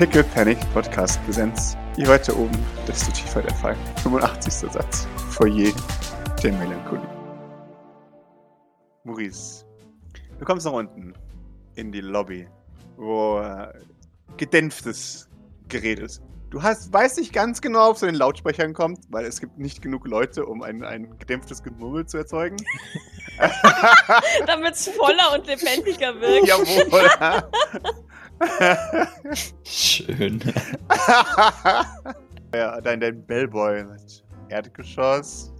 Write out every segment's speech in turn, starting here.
Pickle Panic Podcast Präsenz. Je weiter oben, desto tiefer der Fall. 85. Satz. Foyer der Melancholie. Maurice, du kommst nach unten in die Lobby, wo äh, gedämpftes Gerät ist. Du hast, weißt nicht ganz genau, ob es zu den Lautsprechern kommt, weil es gibt nicht genug Leute, um ein, ein gedämpftes Gemurmel zu erzeugen. Damit es voller und lebendiger wirkt. Jawohl. Schön. ja, dann dein Bellboy mit Erdgeschoss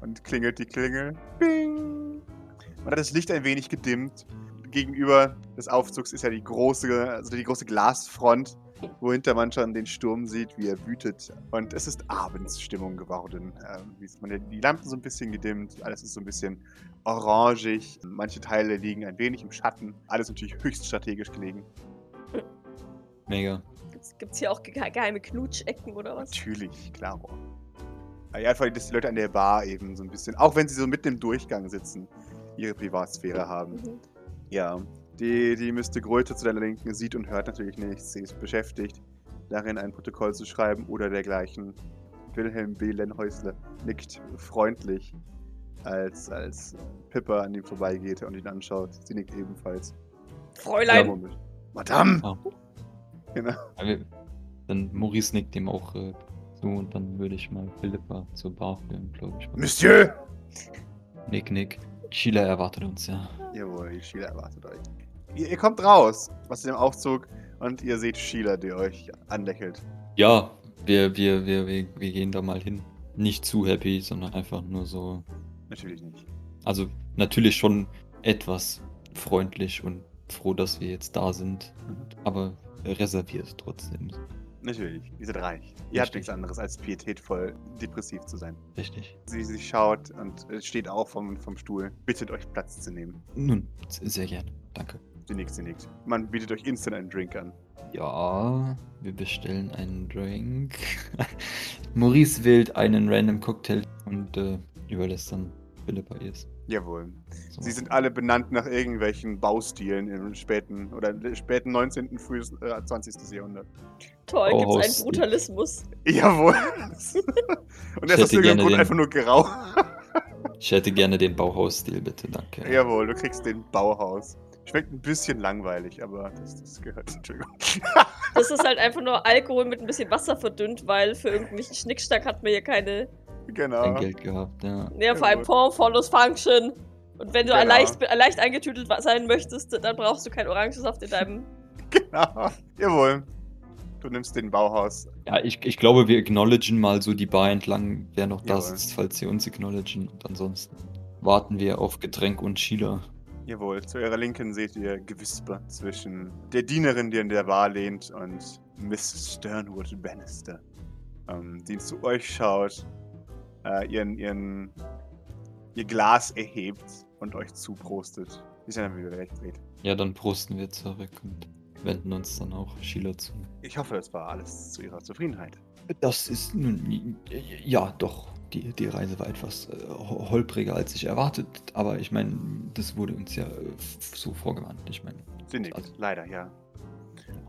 und klingelt die Klingel. Bing. Man hat das Licht ein wenig gedimmt. Gegenüber des Aufzugs ist ja die große, also die große Glasfront, wohinter man schon den Sturm sieht, wie er wütet. Und es ist Abendsstimmung geworden. Ähm, die Lampen so ein bisschen gedimmt, alles ist so ein bisschen orangig. Manche Teile liegen ein wenig im Schatten. Alles natürlich höchst strategisch gelegen. Mega. Gibt es hier auch ge geheime Knutschecken oder was? Natürlich, klar. Ja, einfach, dass die Leute an der Bar eben so ein bisschen, auch wenn sie so mitten im Durchgang sitzen, ihre Privatsphäre haben. Mhm. Ja, die, die Mr. Gröte zu deiner Linken sieht und hört natürlich nichts. Sie ist beschäftigt, darin ein Protokoll zu schreiben oder dergleichen. Wilhelm B. Lenhäusle nickt freundlich, als, als Pippa an ihm vorbeigeht und ihn anschaut. Sie nickt ebenfalls. Ja, Fräulein! Moment. Madame! Ah. Genau. Dann Maurice nickt dem auch äh, zu und dann würde ich mal Philippa zur Bar führen, glaube ich. Monsieur! Nick, Nick. Sheila erwartet uns, ja. Jawohl, Sheila erwartet euch. Ihr, ihr kommt raus aus dem Aufzug und ihr seht Sheila, die euch anlächelt. Ja, wir, wir, wir, wir, wir gehen da mal hin. Nicht zu happy, sondern einfach nur so. Natürlich nicht. Also natürlich schon etwas freundlich und froh, dass wir jetzt da sind. Aber reserviert trotzdem. Natürlich. Ihr seid reich. Ihr habt Richtig. nichts anderes als pietätvoll depressiv zu sein. Richtig. Sie, sie schaut und äh, steht auf vom, vom Stuhl, bittet euch Platz zu nehmen. Nun, sehr gerne. Danke. Sie nickt, sie nickt. Man bietet euch instant einen Drink an. Ja, wir bestellen einen Drink. Maurice wählt einen random Cocktail und äh, überlässt dann Philippa es. Jawohl. So. Sie sind alle benannt nach irgendwelchen Baustilen im späten oder späten 19., frühes äh, 20. Jahrhundert. Toll, Oh, gibt's einen. Brutalismus. Jawohl. und er ist gerne Grund den- einfach nur grau. Ich hätte gerne den Bauhausstil, bitte, danke. Jawohl, du kriegst den Bauhaus. Schmeckt ein bisschen langweilig, aber das, das gehört. Entschuldigung. Das ist halt einfach nur Alkohol mit ein bisschen Wasser verdünnt, weil für irgendwelchen Schnickschnack hat man hier keine. Genau. Kein Geld gehabt, ja. Ja, vor allem Jawohl. Form follows Function. Und wenn du Genau. leicht, leicht eingetütelt sein möchtest, dann brauchst du keinen Orangensaft in deinem. Genau. Jawohl. Du nimmst den Bauhaus. Ja, ich, ich glaube, wir acknowledgen mal so die Bar entlang, wer noch da Jawohl. sitzt, falls sie uns acknowledgen. Und ansonsten warten wir auf Getränk und Sheila. Jawohl. Zu ihrer Linken seht ihr Gewisper zwischen der Dienerin, die in der Bar lehnt, und Miss Sternwood Bannister, ähm, die zu euch schaut, äh, ihren, ihren, ihr Glas erhebt und euch zuprostet. Bis ihr dann wieder wegdreht. Ja, dann prosten wir zurück und wenden uns dann auch Sheila zu. Ich hoffe, das war alles zu ihrer Zufriedenheit. Das ist nun, ja, doch. Die, die Reise war etwas äh, ho- holpriger, als ich erwartet. Aber ich meine, das wurde uns ja äh, so vorgewarnt. Ich meine, Sie nickt, Also- leider, ja.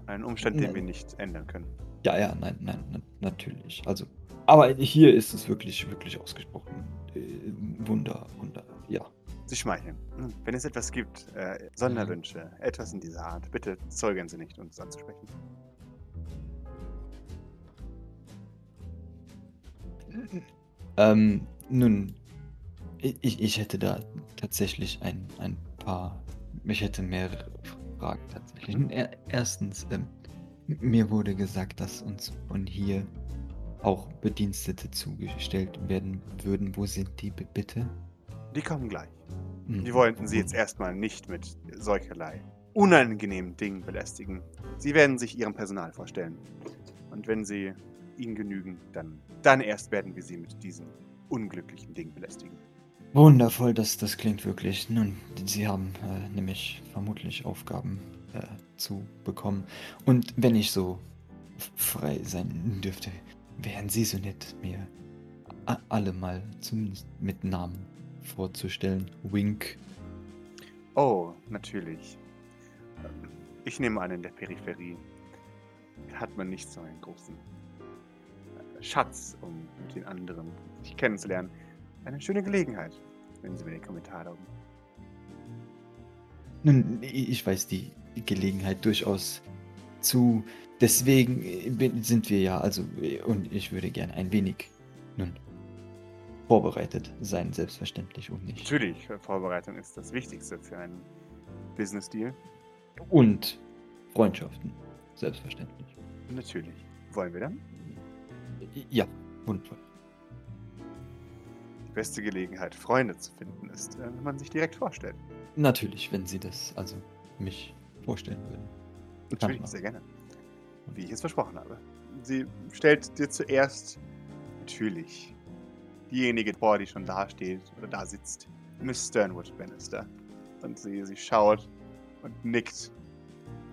Ein Umstand, den Nein. wir nicht ändern können. ja, ja, nein, nein, na, natürlich. Also, aber hier ist es wirklich, wirklich ausgesprochen. Äh, Wunder, Wunder, ja. Sie schmeicheln. Wenn es etwas gibt, äh, Sonderwünsche, etwas in dieser Art, bitte zögern Sie nicht, uns anzusprechen. Ähm, nun, ich, ich hätte da tatsächlich ein, ein paar, ich hätte mehrere Fragen tatsächlich. Er, erstens, ähm, mir wurde gesagt, dass uns von hier auch Bedienstete zugestellt werden würden. Wo sind die bitte? Die kommen gleich. Hm, Die wollten Sie jetzt erstmal nicht mit solcherlei unangenehmen Dingen belästigen. Sie werden sich Ihrem Personal vorstellen. Und wenn Sie Ihnen genügen, dann, dann erst werden wir Sie mit diesen unglücklichen Dingen belästigen. Wundervoll, das, das klingt wirklich. Nun, Sie haben äh, nämlich vermutlich Aufgaben äh, zu bekommen. Und wenn ich so frei sein dürfte, wären Sie so nett, mir alle mal zumindest mit Namen vorzustellen. Wink. Oh, natürlich. Ich nehme an, in der Peripherie. hat man nicht so einen großen Schatz, um mit den anderen sich kennenzulernen. Eine schöne Gelegenheit, wenn Sie mir den Kommentar erlauben. Nun, ich weiß die Gelegenheit durchaus zu. Deswegen äh, sind wir ja, also, äh, und ich würde gern ein wenig, nun, vorbereitet sein, selbstverständlich, um nicht. Natürlich, Vorbereitung ist das Wichtigste für einen Business-Deal. Und Freundschaften, selbstverständlich. Natürlich. Wollen wir dann? Ja, wundervoll. Die beste Gelegenheit, Freunde zu finden, ist, äh, wenn man sich direkt vorstellt. Natürlich, wenn Sie das, also, mich vorstellen würden. Natürlich, sehr gerne. Wie ich es versprochen habe. Sie stellt dir zuerst natürlich diejenige vor, die schon da steht oder da sitzt. Miss Sternwood Bannister. Und sie, sie schaut und nickt,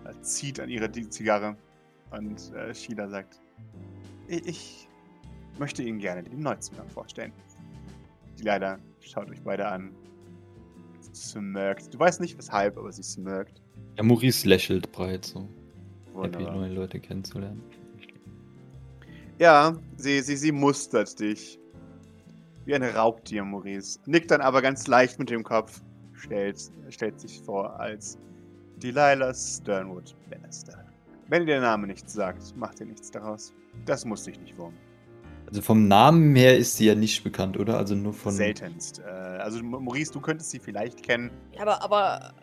äh, zieht an ihre Zigarre und äh, Sheila sagt, "I- ich möchte Ihnen gerne den Neuzugang vorstellen. Die leider schaut euch beide an. Smirkt. Du weißt nicht weshalb, aber sie smirkt. Ja, Maurice lächelt breit, so. Happy, Wunderbar. neue Leute kennenzulernen. Ja, sie, sie, sie mustert dich. Wie ein Raubtier, Maurice. Nickt dann aber ganz leicht mit dem Kopf. Stellt, stellt sich vor als Delilah Sternwood Bannister. Wenn ihr der Name nichts sagt, macht ihr nichts daraus. Das muss dich nicht wurmen. Also vom Namen her ist sie ja nicht bekannt, oder? Also nur von. Seltenst. Äh, also Maurice, du könntest sie vielleicht kennen. Ja, aber, aber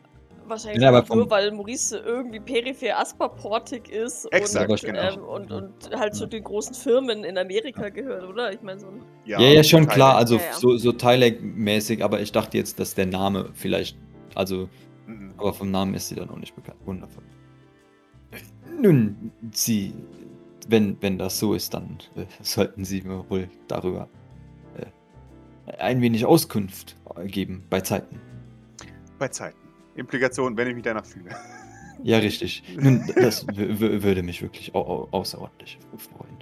wahrscheinlich Ja, aber auch nur, weil Maurice irgendwie peripher Asperportig ist Exakt, und, genau. ähm, und, und halt zu den großen Firmen in Amerika gehört, oder? Ich meine, so ein Ja, ja, schon klar, also Ja, ja. so, so Thailand-mäßig, aber ich dachte jetzt, dass der Name vielleicht, also, Mhm. aber vom Namen ist sie dann auch nicht bekannt. Wundervoll. Nun, Sie, wenn, wenn das so ist, dann äh, sollten Sie mir wohl darüber äh, ein wenig Auskunft geben, bei Zeiten. Bei Zeiten. Implikation, wenn ich mich danach fühle. Ja, richtig. Nun, das würde mich wirklich au au außerordentlich freuen.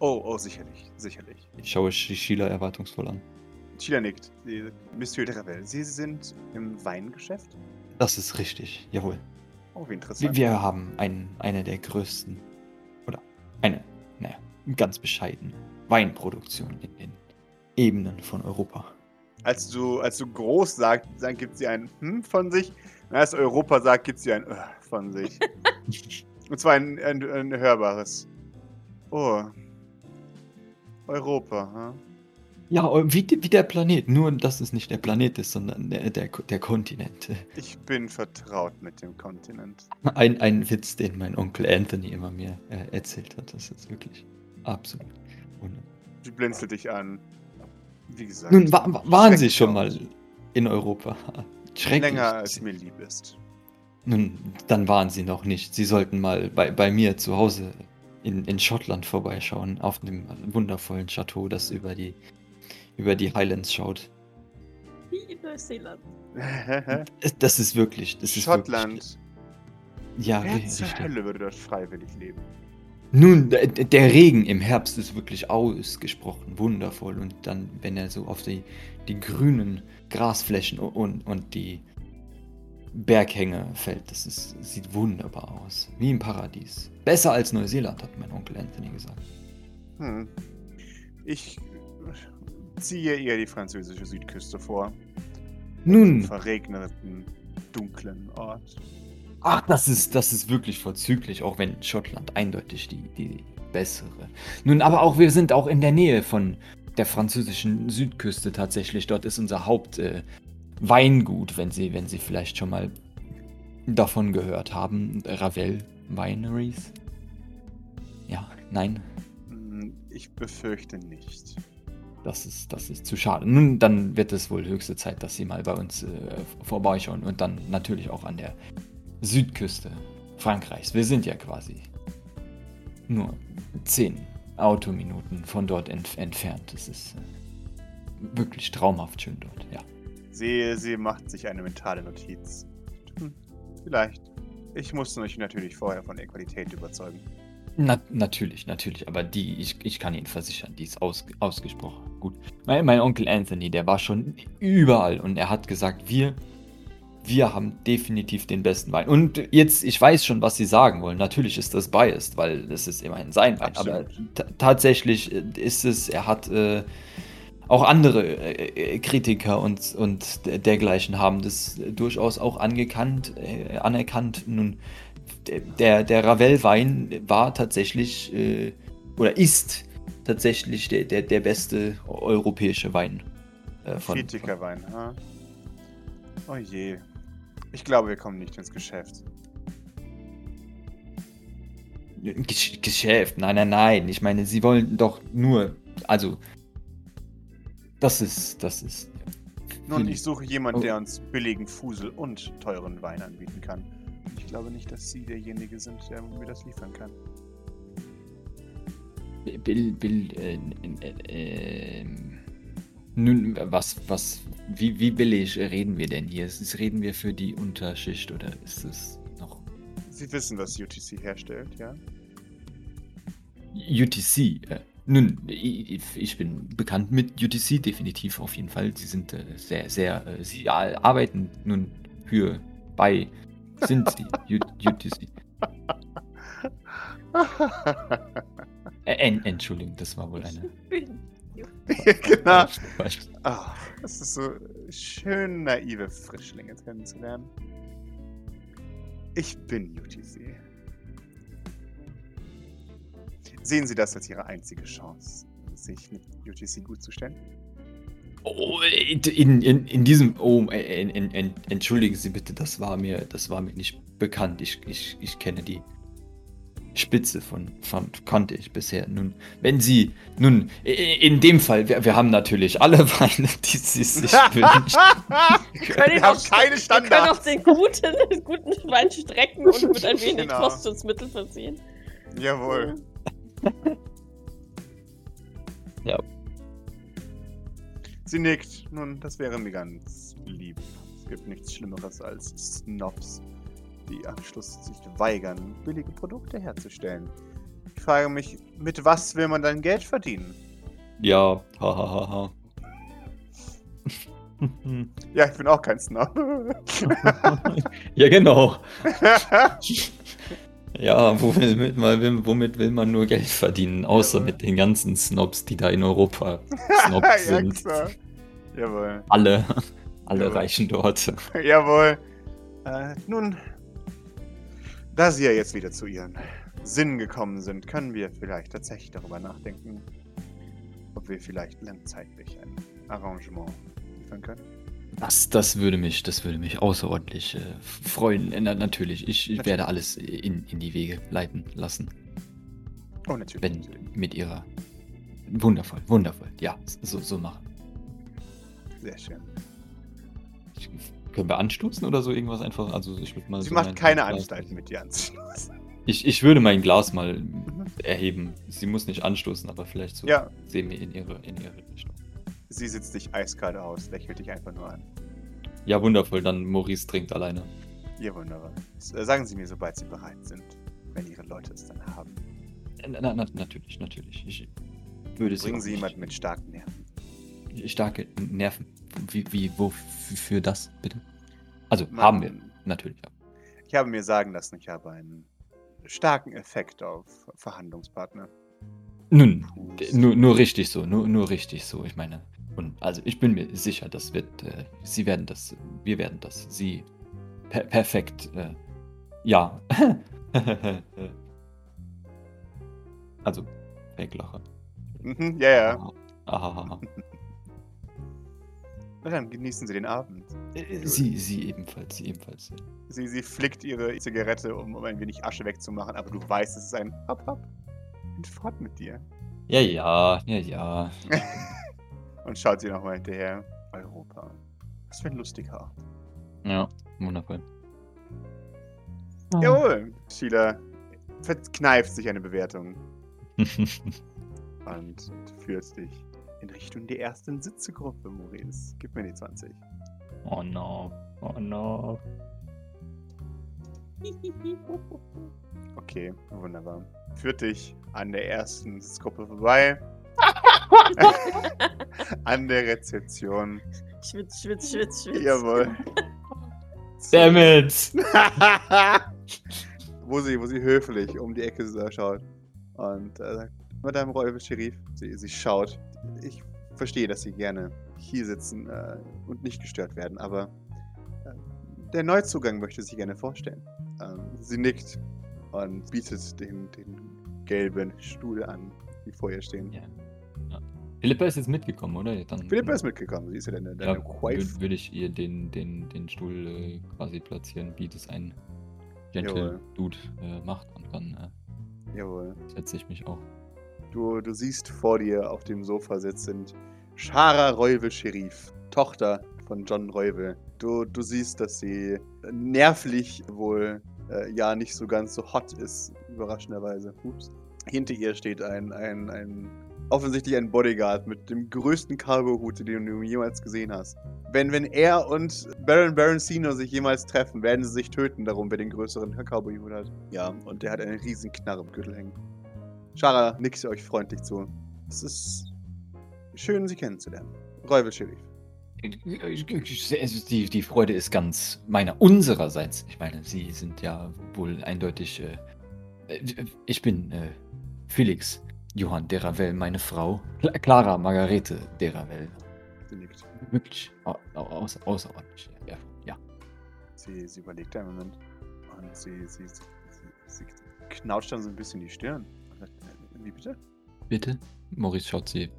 Oh, oh, sicherlich, sicherlich. Ich schaue Sh- Sheila erwartungsvoll an. Sheila nickt. Sie- Monsieur de Ravel, Sie sind im Weingeschäft? Das ist richtig, jawohl. Oh, wie Wir, interessant. wir haben ein, eine der größten, ganz bescheidene Weinproduktion in den Ebenen von Europa. Als du, als du groß sagst, dann gibt sie ein Hm von sich. Und als Europa sagt, gibt sie ein Äh von sich. Und zwar ein, ein, ein hörbares. Oh. Europa, hm? Ja, und wie, wie der Planet, nur dass es nicht der Planet ist, sondern der, der, der Kontinent. Ich bin vertraut mit dem Kontinent. Ein, ein Witz, den mein Onkel Anthony immer mir äh, erzählt hat. Das ist wirklich absolut. Sie blinzelt dich an. Wie gesagt. Nun, wa wa- waren Sie schon mal in Europa? Schrecklich. Länger als mir lieb ist. Nun, dann waren Sie noch nicht. Sie sollten mal bei, bei mir zu Hause in, in Schottland vorbeischauen, auf dem wundervollen Chateau, das über die, über die Highlands schaut. wie in Neuseeland. Das ist wirklich, das ist Schottland. Wirklich, ja, Wer zur. Hölle würde dort freiwillig leben? Nun, der, Regen im Herbst ist wirklich ausgesprochen wundervoll und dann, wenn er so auf die, die grünen Grasflächen und, und die Berghänge fällt, das ist, sieht wunderbar aus. Wie im Paradies. Besser als Neuseeland, hat mein Onkel Anthony gesagt. Hm. Ich ziehe eher die französische Südküste vor. Nun, Verregneten, dunklen Ort. Ach, das ist, das ist wirklich vorzüglich, auch wenn Schottland eindeutig die, die bessere. Nun, aber auch wir sind auch in der Nähe von der französischen Südküste tatsächlich. Dort ist unser Haupt äh, wenn Sie, wenn Sie vielleicht schon mal davon gehört haben. Ravel Wineries. Ja, nein, Hm, Ich befürchte nicht. das ist, das ist zu schade. Nun, dann wird es wohl höchste Zeit, dass Sie mal bei uns äh, vorbeischauen und dann natürlich auch an der Südküste Frankreichs. Wir sind ja quasi nur zehn Autominuten von dort entf entfernt. Es ist äh, wirklich traumhaft schön dort, ja. Sie, sie macht sich eine mentale Notiz. Hm, vielleicht. Ich muss euch natürlich vorher von der Qualität überzeugen. Na, natürlich, natürlich, aber die, ich, ich kann Ihnen versichern, die ist aus, ausgesprochen gut. Mein, mein Onkel Anthony, der war schon überall und er hat gesagt, wir, wir haben definitiv den besten Wein. Und jetzt, ich weiß schon, was Sie sagen wollen. Natürlich ist das biased, weil es ist immerhin sein Wein. Aber tatsächlich ist es, er hat äh, auch andere äh, Kritiker und, und dergleichen haben das durchaus auch angekannt, äh, anerkannt. Nun, der, der Ravel-Wein war tatsächlich äh, oder ist tatsächlich der, der, der beste europäische Wein. Äh, von, Kritikerwein, ha? Oh je. Ich glaube, wir kommen nicht ins Geschäft. Geschäft, nein, nein, nein. Ich meine, sie wollen doch nur, also, das ist, das ist. Nun, ich suche jemanden, oh. der uns billigen Fusel und teuren Wein anbieten kann. Ich glaube nicht, dass Sie derjenige sind, der mir das liefern kann. Bill, Bill, äh, äh, äh, nun, was, was, wie, wie billig reden wir denn hier? Ist, reden wir für die Unterschicht oder ist es noch. Sie wissen, was UTC herstellt, ja? UTC, äh, nun, ich, ich, bin bekannt mit UTC, definitiv auf jeden Fall. Sie sind äh, sehr, sehr, äh, sie arbeiten nun für, bei, sind sie UTC. Entschuldigung, das war wohl eine. genau. Oh, das ist so schön, naive Frischlinge kennenzulernen. Ich bin UTC. Sehen Sie das als Ihre einzige Chance, sich mit UTC gut zu stellen? Oh, in, in, in diesem. Oh, in, in, entschuldigen Sie bitte, das war mir, das war mir nicht bekannt. Ich, ich, ich kenne die Spitze von, von kannte ich bisher. Nun, wenn Sie, nun, in dem Fall, wir, wir haben natürlich alle Weine, die Sie sich wünschen. wir können haben keine Standards. Wir können auch den guten, den guten Wein strecken und mit ein wenig genau. Frostschutzmittel versehen. Jawohl. ja. Sie nickt. Nun, das wäre mir ganz lieb. Es gibt nichts Schlimmeres als Snobs die am Schluss sich weigern, billige Produkte herzustellen. Ich frage mich, mit was will man dann Geld verdienen? Ja, hahaha. Ha, ha. ja, ich bin auch kein Snob. ja, genau. ja, womit, womit, will man nur Geld verdienen, außer mit den ganzen Snobs, die da in Europa Snobs sind. ja, Jawohl. Alle, alle Jawohl. reichen dort. Jawohl. Äh, nun, da Sie ja jetzt wieder zu Ihren Sinnen gekommen sind, können wir vielleicht tatsächlich darüber nachdenken, ob wir vielleicht langzeitlich ein Arrangement liefern können. Das, das würde mich, das würde mich außerordentlich äh, freuen. Na, natürlich, ich, ich werde alles in, in die Wege leiten lassen. Oh, natürlich. Wenn natürlich. mit ihrer. Wundervoll, wundervoll. Ja, so, so machen. Sehr schön. Ich, können wir anstoßen oder so irgendwas einfach? Also ich würde mal. Sie so macht keine Anstalten mit dir anzustoßen. Ich, ich würde mein Glas mal mhm. erheben. Sie muss nicht anstoßen, aber vielleicht so ja. sehen wir in ihre, in ihre Richtung. Sie sitzt dich eiskalt aus, lächelt dich einfach nur an. Ja, wundervoll. Dann Maurice trinkt alleine. Ja, wunderbar. Äh, sagen Sie mir, sobald Sie bereit sind, wenn Ihre Leute es dann haben. Äh, na, na, natürlich, natürlich. Ich würde Bringen Sie jemanden mit starken Nerven. Starke Nerven. Wie, wie, wofür das, bitte? Also, Man, haben wir, natürlich. Ja. Ich habe mir sagen lassen, ich habe einen starken Effekt auf Verhandlungspartner. Nun, nur, nur richtig so, nur, nur richtig so. Ich meine, und also ich bin mir sicher, das wird, äh, sie werden das, wir werden das, sie per perfekt, äh, ja. also, Weglacher. Mhm, ja, ja. Aha. aha. Na dann genießen Sie den Abend. Äh, äh, sie, sie ebenfalls, sie ebenfalls. Sie, sie flickt ihre Zigarette, um, um ein wenig Asche wegzumachen, aber du weißt, es ist ein Hopp, Hopp. Bin fort mit dir. Ja, ja, ja, ja. Und schaut sie nochmal hinterher. Europa. Was für ein lustiger Ort. Ja, wundervoll. Oh. Jawohl. Sheila verkneift sich eine Bewertung. und führt dich in Richtung der ersten Sitzegruppe, Maurice. Gib mir die 20. Oh no. Oh no. Okay, wunderbar. Führt dich an der ersten Sitzgruppe vorbei. an der Rezeption. Schwitz, schwitz, schwitz, schwitz. Jawohl. Damn it! wo, sie, wo sie höflich um die Ecke schaut und äh, sagt, Madame Räuber Sheriff, sie, sie schaut. Ich verstehe, dass Sie gerne hier sitzen äh, und nicht gestört werden, aber äh, der Neuzugang möchte sich gerne vorstellen. Ähm, sie nickt und bietet den, den gelben Stuhl an, die vor ihr stehen. Ja. Ja. Philippa ist jetzt mitgekommen, oder? Dann, Philippa ist mitgekommen, sie ist ja deine, deine ja. Würde ich ihr den, den, den Stuhl äh, quasi platzieren, wie das ein Gentle Jawohl. Dude äh, macht und dann äh, setze ich mich auch. Du, du siehst vor dir auf dem Sofa sitzend Shara Reuvel Sherif, Tochter von John Reuvel. Du, du siehst, dass sie nervlich wohl äh, ja nicht so ganz so hot ist, überraschenderweise. Ups. Hinter ihr steht ein, ein, ein offensichtlich ein Bodyguard mit dem größten Cargo-Hut, den du jemals gesehen hast. Wenn, wenn er und Baron Baroncino sich jemals treffen, werden sie sich töten darum, wer den größeren Cowboy-Hut hat. Ja, und der hat einen riesen Knarre im Gürtel hängen. Shara nickt euch freundlich zu. Es ist schön, Sie kennenzulernen. Räuber Sheriff. Die, die Freude ist ganz meiner, unsererseits. Ich meine, Sie sind ja wohl eindeutig. Äh, äh ich bin äh, Felix Johann Deravel, meine Frau. Clara Margarete Deravel. Sie nickt. Wirklich außer, außerordentlich. Ja, ja. Sie, sie überlegt einen Moment und sie, sie, sie, sie knautscht dann so ein bisschen die Stirn. Wie bitte? Bitte? Maurice schaut sie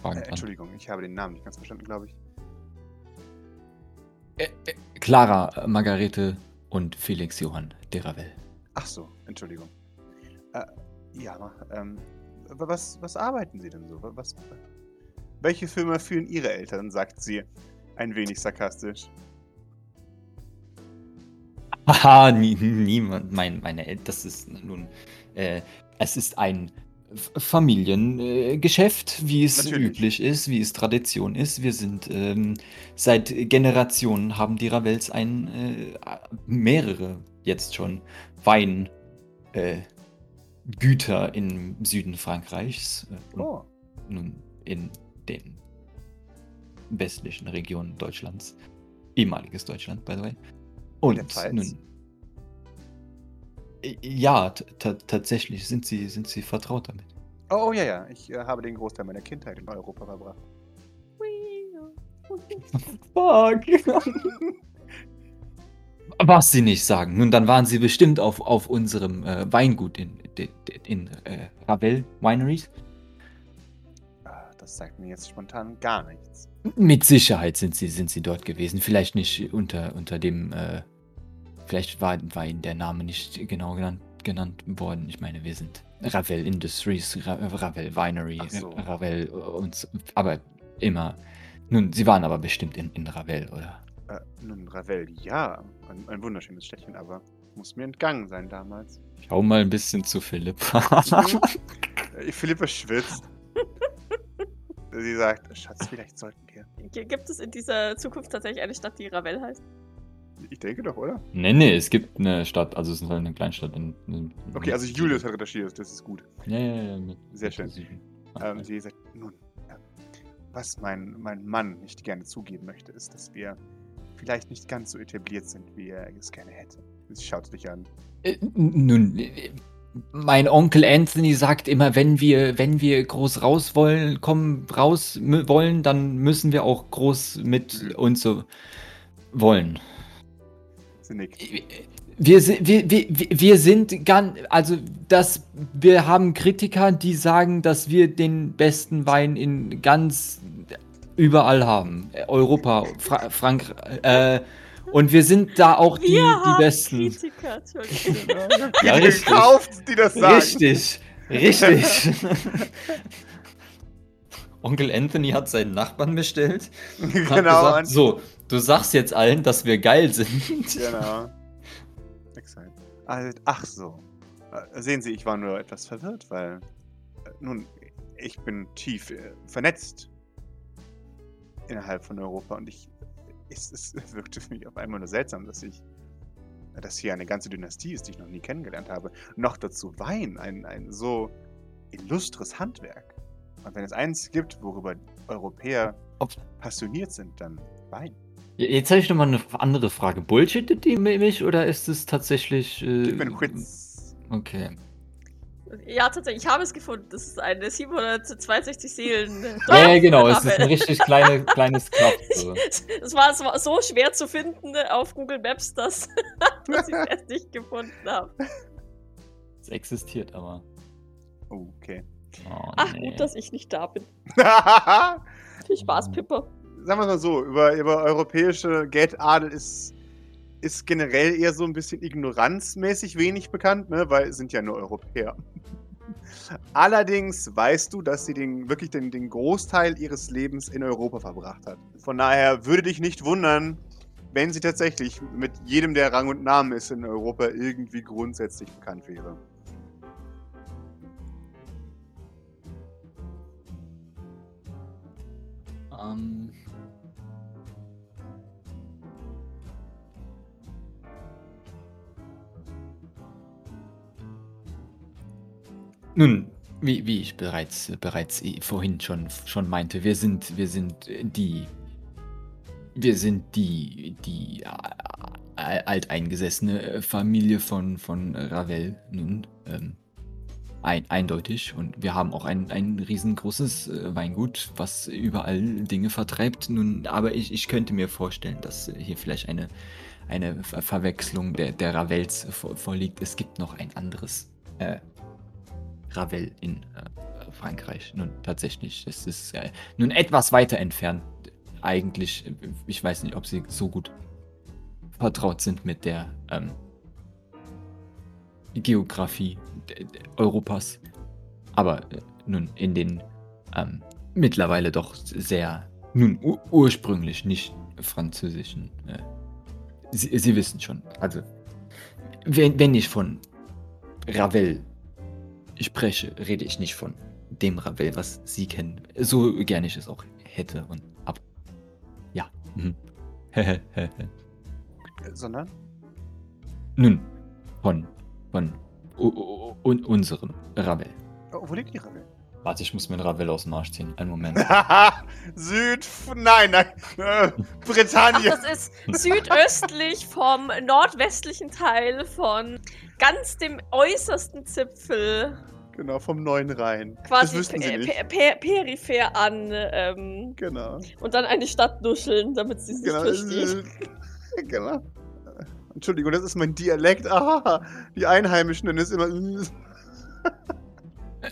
fragend äh, Entschuldigung, ich habe den Namen nicht ganz verstanden, glaube ich. Äh, äh, Clara Margarete und Felix Johann Deravel. Ach so, Entschuldigung. Äh, ja, ähm, was, was arbeiten Sie denn so? Was, welche Firma führen Ihre Eltern? sagt sie ein wenig sarkastisch. Haha, nie, niemand. Mein, meine Eltern, das ist nun. Äh, es ist ein Familiengeschäft, wie es Natürlich. üblich ist, wie es Tradition ist. Wir sind ähm, seit Generationen haben die Ravels ein äh, mehrere jetzt schon Weingüter äh, im Süden Frankreichs äh, oh. nun in den westlichen Regionen Deutschlands, ehemaliges Deutschland, by the way. Und nun ja, tatsächlich sind sie, sind sie vertraut damit. Oh, oh ja, ja. Ich äh, habe den Großteil meiner Kindheit in Europa verbracht. Fuck. Was sie nicht sagen. Nun, dann waren sie bestimmt auf, auf unserem äh, Weingut in, in, in äh, Ravel Wineries. Ah, das sagt mir jetzt spontan gar nichts. Mit Sicherheit sind sie, sind sie dort gewesen. Vielleicht nicht unter, unter dem äh, Vielleicht war, war Ihnen der Name nicht genau genannt, genannt worden. Ich meine, wir sind Ravel Industries, Ra Ravel Winery, so. Ravel und aber immer. Nun, Sie waren aber bestimmt in, in Ravel, oder? Äh, nun, Ravel, ja. Ein, ein, wunderschönes Städtchen, aber muss mir entgangen sein damals. Schau mal ein bisschen zu Philippa. Mhm. Philippa schwitzt. Sie sagt, Schatz, vielleicht sollten wir. Gibt es in dieser Zukunft tatsächlich eine Stadt, die Ravel heißt? Ich denke doch, oder? Nee, nee, es gibt eine Stadt, also es ist halt eine Kleinstadt. In, in, okay, also Julius hat recherchiert, das ist gut. Ja, ja, ja. Mit, Sehr schön. Ähm, sie sagt, nun, äh, was mein, mein Mann nicht gerne zugeben möchte, ist, dass wir vielleicht nicht ganz so etabliert sind, wie er es gerne hätte. Sie schaut dich an. Äh, nun, äh, mein Onkel Anthony sagt immer, wenn wir, wenn wir groß raus wollen, kommen raus wollen, dann müssen wir auch groß mit mhm. uns so wollen. Sie nickt. Wir, wir, wir, wir sind ganz, also das, wir haben Kritiker, die sagen, dass wir den besten Wein in ganz überall haben. Europa, Fra Frank, äh, und wir sind da auch die, die besten. Kritiker, ja, richtig. Gekauft, die das sagen. Richtig, richtig. Onkel Anthony hat seinen Nachbarn bestellt. Genau. Gesagt, so, Du sagst jetzt allen, dass wir geil sind. Genau. Also, ach so. Äh, sehen Sie, ich war nur etwas verwirrt, weil. Äh, nun, ich bin tief äh, vernetzt innerhalb von Europa und ich. Es, es wirkte für mich auf einmal nur seltsam, dass ich. dass hier eine ganze Dynastie ist, die ich noch nie kennengelernt habe. Noch dazu Wein, ein, ein so illustres Handwerk. Und wenn es eins gibt, worüber Europäer passioniert sind, dann Wein. Jetzt habe ich nochmal eine andere Frage. Bullshittet die mich oder ist es tatsächlich. Äh, Gib mir einen Quiz. Okay. Ja, tatsächlich, ich habe es gefunden. Das ist eine 762 Seelen. Ja, ja, genau, es ist ein richtig kleine, kleines Kraft. So. Es, war, war so schwer zu finden auf Google Maps, dass, dass ich es nicht gefunden habe. Es existiert aber. Okay. Oh, Ach, nee. gut, dass ich nicht da bin. Viel Spaß, Pippa. Sagen wir mal so, über, über europäische Geldadel ist ist generell eher so ein bisschen ignoranzmäßig wenig bekannt, ne? weil es sind ja nur Europäer. Allerdings weißt du, dass sie den, wirklich den, den Großteil ihres Lebens in Europa verbracht hat. Von daher würde dich nicht wundern, wenn sie tatsächlich mit jedem, der Rang und Namen ist in Europa, irgendwie grundsätzlich bekannt wäre. Ähm, Nun, wie, wie ich bereits, bereits vorhin schon, schon meinte, wir sind, wir sind die. Wir sind die, die äh, alteingesessene Familie von, von Ravel nun. Ähm, ein, eindeutig. Und wir haben auch ein, ein riesengroßes äh, Weingut, was überall Dinge vertreibt. Nun, aber ich, ich könnte mir vorstellen, dass hier vielleicht eine, eine Verwechslung der, der Ravels vorliegt. Es gibt noch ein anderes äh, Ravel in äh, Frankreich. Nun, tatsächlich, es ist äh, nun etwas weiter entfernt. Eigentlich, ich weiß nicht, ob sie so gut vertraut sind mit der ähm, Geografie Europas. Aber äh, nun in den ähm, mittlerweile doch sehr, nun ursprünglich nicht französischen. Äh, sie, sie, wissen schon. Also, wenn, wenn ich von Ravel spreche, rede ich nicht von dem Ravel, was Sie kennen. So gerne ich es auch hätte und ab. Ja. Mhm. Sondern? Nun, von, von und unserem Ravel. Oh, wo liegt die Ravel? Warte, ich muss mir einen Ravel aus dem Arsch ziehen. Einen Moment. Süd. Nein, nein. Äh, Britannien. Ach, das ist südöstlich vom nordwestlichen Teil von ganz dem äußersten Zipfel. Genau, vom neuen Rhein. Quasi das Sie nicht. Per peripher an. Ähm, genau. Und dann eine Stadt nuscheln, damit sie sich genau. versteht. genau. Entschuldigung, das ist mein Dialekt. Ah, die Einheimischen nennen es immer.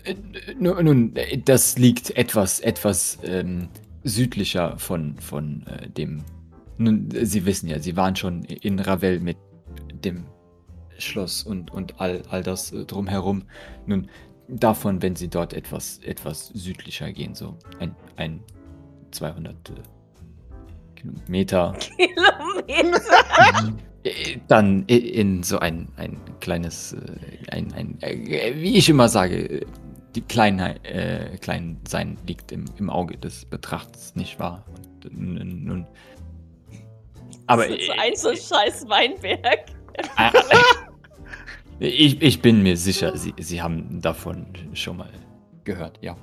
Äh, nun, das liegt etwas, etwas ähm, südlicher von, von äh, dem. Nun, Sie wissen ja, Sie waren schon in Ravel mit dem Schloss und, und all, all das äh, drumherum. Nun, davon, wenn Sie dort etwas, etwas südlicher gehen, so ein, ein 200 äh, Kilometer. Kilometer? Äh, dann in so ein, ein kleines, äh, ein, ein, wie ich immer sage, die Kleinheit, äh, klein sein liegt im, im Auge des Betrachters, nicht wahr? Und, nun, aber das ist so ein so scheiß Weinberg. Ich, ich bin mir sicher, Sie, Sie haben davon schon mal gehört, ja.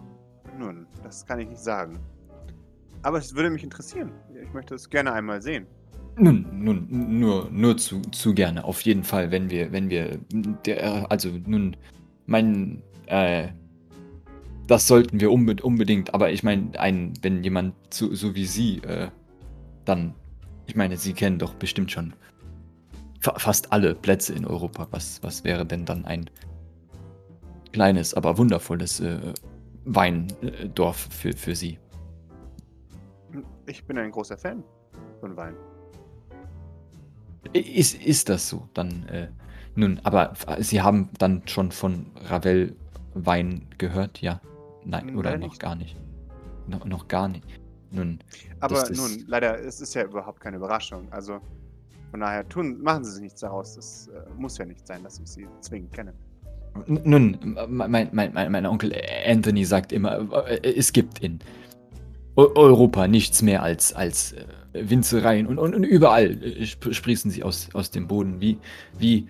Nun, das kann ich nicht sagen. Aber es würde mich interessieren. Ich möchte es gerne einmal sehen. Nun, nun, nur, nur zu, zu gerne. Auf jeden Fall, wenn wir, wenn wir, der, also nun, mein, äh, das sollten wir unbe unbedingt, aber ich meine, ein, wenn jemand so, so wie Sie, äh, dann, ich meine, Sie kennen doch bestimmt schon fa fast alle Plätze in Europa. Was, was wäre denn dann ein kleines, aber wundervolles äh, Weindorf für, für Sie? Ich bin ein großer Fan von Wein. Ist, ist das so? Dann, äh, nun, aber Sie haben dann schon von Ravel Wein gehört, ja? Nein, oder Nein, noch nicht. gar nicht? No, noch gar nicht. Nun. Aber nun, leider, es ist ja überhaupt keine Überraschung. Also von daher tun, machen Sie sich nichts daraus. Das äh, muss ja nicht sein, dass ich Sie zwingend kenne. Nun, mein, mein, mein, mein Onkel Anthony sagt immer, äh, es gibt in Europa nichts mehr als, als äh, Winzereien und, und, und überall äh, sprießen sie aus, aus dem Boden wie, wie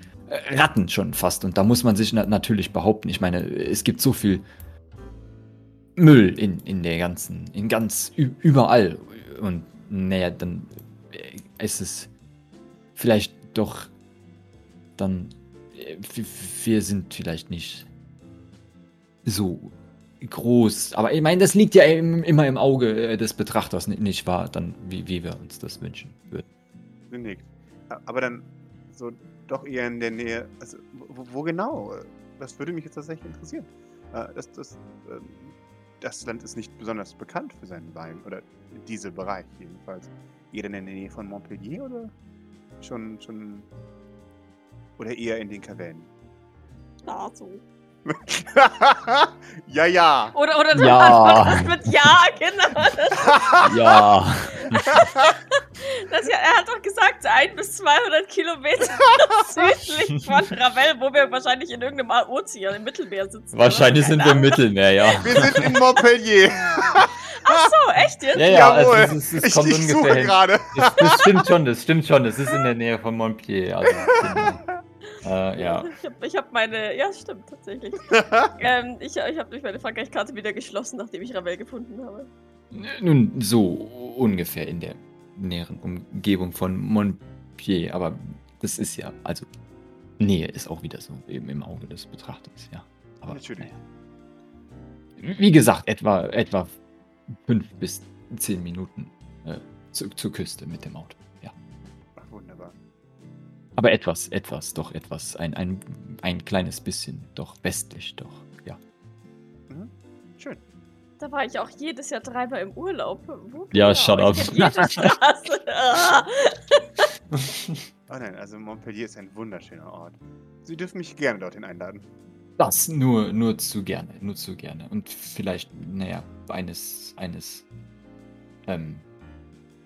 Ratten schon fast. Und da muss man sich na natürlich behaupten. Ich meine, es gibt so viel Müll in, in der ganzen, in ganz überall. Und naja, dann ist es vielleicht doch dann. äh, Wir sind vielleicht nicht so groß. Aber ich meine, das liegt ja im, immer im Auge äh, des Betrachters, ni- nicht wahr? Dann, wie, wie wir uns das wünschen würden. A- Aber dann so doch eher in der Nähe. Also, wo, wo genau? Das würde mich jetzt tatsächlich interessieren. Äh, Das, das, ähm, das Land ist nicht besonders bekannt für seinen Wein. Oder in diesem Bereich jedenfalls. Eher in der Nähe von Montpellier oder schon, schon. Oder eher in den Kavernen? Ja, so. ja, ja. Oder, oder Ja. das mit Ja, genau. Das, Ja. das, ja, er hat doch gesagt, ein bis 200 Kilometer südlich von Ravel, wo wir wahrscheinlich in irgendeinem Ozean im Mittelmeer sitzen. Wahrscheinlich sind wir im. Mittelmeer, ja. Wir sind in Montpellier. Ach so, echt jetzt? Ja, ja, Jawohl. also es, es, es ich kommt ich ungefähr suche hin. gerade. Das, das stimmt schon, das stimmt schon. Das ist in der Nähe von Montpellier. Also, genau. äh, ja. Ich habe ich hab meine. Ja, stimmt, tatsächlich. ähm, ich ich habe durch meine Frankreich-Karte wieder geschlossen, nachdem ich Ravel gefunden habe. Nun, so ungefähr in der näheren Umgebung von Montpellier. Aber das ist ja, also Nähe ist auch wieder so eben im Auge des Betrachters, ja. Aber Natürlich. naja. Wie gesagt, etwa, etwa fünf bis zehn Minuten äh, zu, zur Küste mit dem Auto. Ja. Ach, wunderbar. Aber etwas, etwas, doch etwas, ein, ein, ein kleines bisschen, doch westlich, doch, ja. Schön. Da war ich auch jedes Jahr dreimal im Urlaub. Wo Ja, genau? shut up. Oh nein, also Montpellier ist ein wunderschöner Ort. Sie dürfen mich gerne dorthin einladen. Das nur, nur zu gerne, nur zu gerne. Und vielleicht, naja, eines, eines, ähm,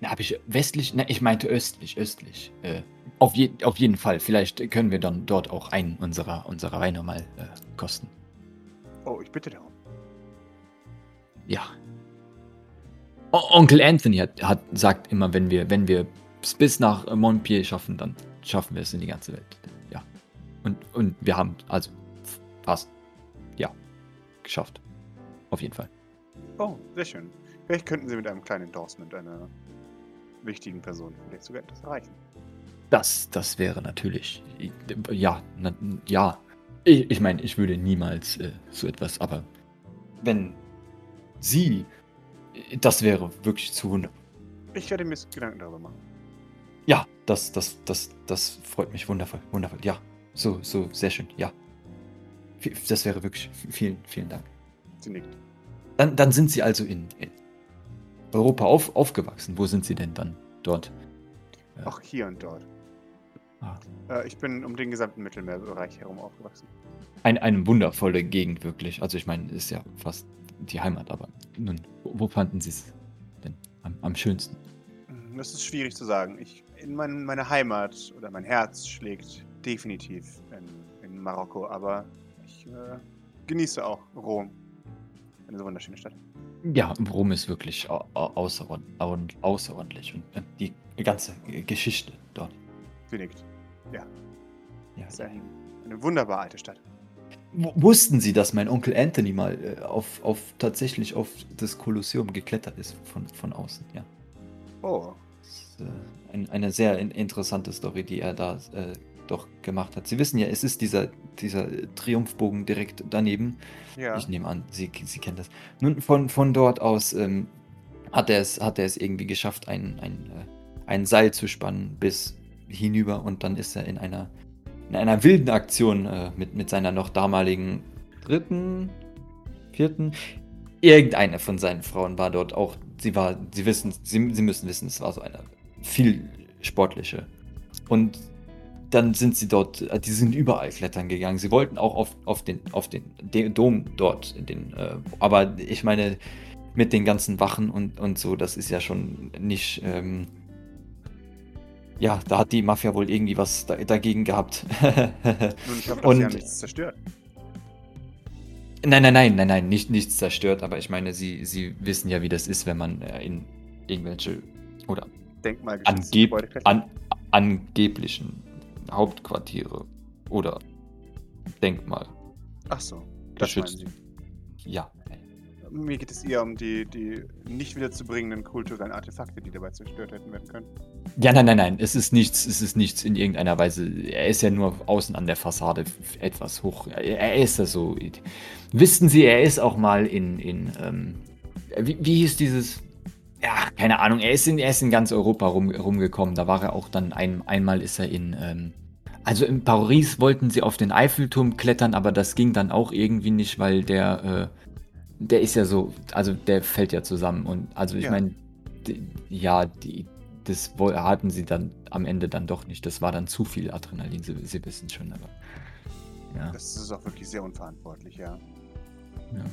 na, habe ich westlich, na, ich meinte östlich, östlich. Äh, auf, je, auf jeden Fall, vielleicht können wir dann dort auch einen unserer, unserer Weine mal äh, kosten. Oh, ich bitte darum. Ja. O Onkel Anthony hat, hat, sagt immer, wenn wir, wenn wir es bis nach Montpellier schaffen, dann schaffen wir es in die ganze Welt. Ja. Und, und wir haben also fast, ja, geschafft. Auf jeden Fall. Oh, sehr schön. Vielleicht könnten Sie mit einem kleinen Endorsement einer wichtigen Person vielleicht sogar etwas erreichen. Das, das wäre natürlich, ja, na, ja. Ich, ich meine, ich würde niemals äh, so etwas, aber wenn Sie, das wäre wirklich zu wunderbar. Ich werde mir Gedanken darüber machen. Ja, das, das, das, das freut mich wundervoll, wundervoll. Ja, so, so, sehr schön, ja. Das wäre wirklich, vielen, vielen Dank. Sie nickt. Dann, dann sind Sie also in, in Europa auf, aufgewachsen. Wo sind Sie denn dann dort? Auch hier und dort. Ah. Äh, ich bin um den gesamten Mittelmeerbereich herum aufgewachsen. Ein, eine wundervolle Gegend, wirklich. Also ich meine, ist ja fast die Heimat, aber nun, wo, wo fanden Sie es denn am, am schönsten? Hm, Das ist schwierig zu sagen. Ich, in mein, meine Heimat oder mein Herz schlägt definitiv in, in Marokko, aber ich äh, genieße auch Rom. Eine so wunderschöne Stadt. Ja, Rom ist wirklich au- au- außerord au- außerordentlich und äh, die ganze Geschichte dort. Sie nickt. Ja, Es ist ein, eine wunderbar alte Stadt. Wussten Sie, dass mein Onkel Anthony mal äh, auf, auf tatsächlich auf das Kolosseum geklettert ist von, von außen? Ja. Oh, Das ist äh, ein, eine sehr in, interessante Story, die er da äh, doch gemacht hat. Sie wissen ja, es ist dieser, dieser Triumphbogen direkt daneben. ja. Ich nehme an, Sie, Sie kennen das. Nun, von, von dort aus ähm, hat, er es, hat er es irgendwie geschafft, ein, ein, äh, ein Seil zu spannen bis hinüber und dann ist er in einer, in einer wilden Aktion äh, mit, mit seiner noch damaligen dritten, vierten, irgendeine von seinen Frauen war dort auch, sie war, sie wissen, sie, sie müssen wissen, es war so eine viel sportliche. Und dann sind sie dort, äh, die sind überall klettern gegangen. Sie wollten auch auf, auf den, auf den De- Dom dort, den, äh, aber ich meine, mit den ganzen Wachen und, und so, das ist ja schon nicht, ähm, ja, da hat die Mafia wohl irgendwie was da, dagegen gehabt. Nun, ich hoffe, dass Und- Sie haben nichts zerstört. Nein, nein, nein, nein, nein, nicht, nichts zerstört, aber ich meine, sie, sie wissen ja, wie das ist, wenn man äh, in irgendwelche oder angeb klettert. an, angeblichen Hauptquartiere oder Denkmal. Ach so, das geschützt. Sie. Ja. Mir geht es eher um die, die nicht wiederzubringenden kulturellen Artefakte, die dabei zerstört hätten werden können. Ja, nein, nein, nein. Es ist nichts, es ist nichts in irgendeiner Weise. Er ist ja nur außen an der Fassade etwas hoch. Er ist ja so. Wissen Sie, er ist auch mal in, in ähm, wie, wie hieß dieses? Ja, keine Ahnung. Er ist in, er ist in ganz Europa rum, rumgekommen. Da war er auch dann ein, einmal ist er in, ähm, also in Paris wollten sie auf den Eiffelturm klettern, aber das ging dann auch irgendwie nicht, weil der, äh, der ist ja so, also der fällt ja zusammen. Und also ich Ja. meine, ja, die, das hatten sie dann am Ende dann doch nicht. Das war dann zu viel Adrenalin, sie, sie wissen schon, aber. Ja. Das ist auch wirklich sehr unverantwortlich, ja. Ja.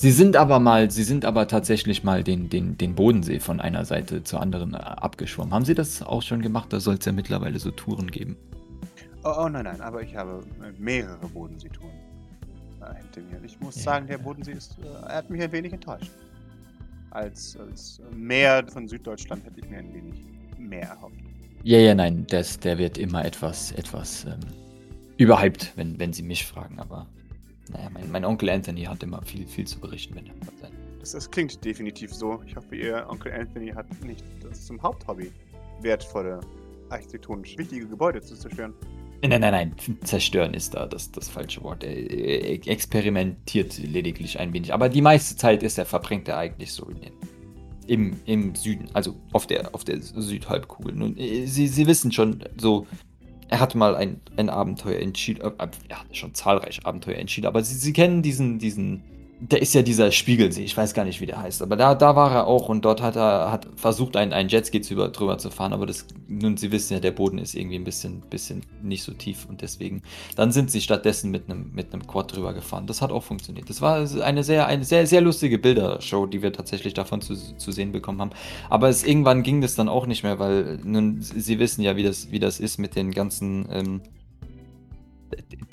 Sie sind aber mal, sie sind aber tatsächlich mal den, den, den Bodensee von einer Seite zur anderen äh, abgeschwommen. Haben Sie das auch schon gemacht? Da soll es ja mittlerweile so Touren geben. Oh, oh nein, nein, aber ich habe mehrere Bodenseetouren äh, hinter mir. Ich muss Ja. sagen, der Bodensee ist, äh, er hat mich ein wenig enttäuscht. Als, als Meer von Süddeutschland hätte ich mir ein wenig mehr erhofft. Ja, ja, nein, das, der wird immer etwas, etwas ähm, überhyped, wenn, wenn Sie mich fragen. Aber naja, mein, mein Onkel Anthony hat immer viel, viel zu berichten, wenn er von seinen Das, das klingt definitiv so. Ich hoffe, Ihr Onkel Anthony hat nicht das zum Haupthobby, wertvolle, architektonisch wichtige Gebäude zu zerstören. Nein, nein, nein, zerstören ist da das, das falsche Wort. Er, er experimentiert lediglich ein wenig. Aber die meiste Zeit ist er, verbringt er eigentlich so in den, im, im Süden, also auf der, auf der Südhalbkugel. Nun, äh, Sie, Sie wissen schon, so, er hat mal ein, ein Abenteuer Chile, äh, er hatte schon zahlreiche Abenteuer Chile, aber Sie, Sie kennen diesen, diesen, da ist ja dieser Spiegelsee, ich weiß gar nicht, wie der heißt, aber da, da war er auch und dort hat er hat versucht, ein, ein Jetski drüber, drüber zu fahren, aber das, nun, Sie wissen ja, der Boden ist irgendwie ein bisschen, bisschen nicht so tief und deswegen, dann sind sie stattdessen mit einem, mit einem Quad drüber gefahren. Das hat auch funktioniert. Das war eine sehr, eine sehr, sehr lustige Bildershow, die wir tatsächlich davon zu, zu sehen bekommen haben. Aber es, irgendwann ging das dann auch nicht mehr, weil nun, Sie wissen ja, wie das, wie das ist mit den ganzen, ähm,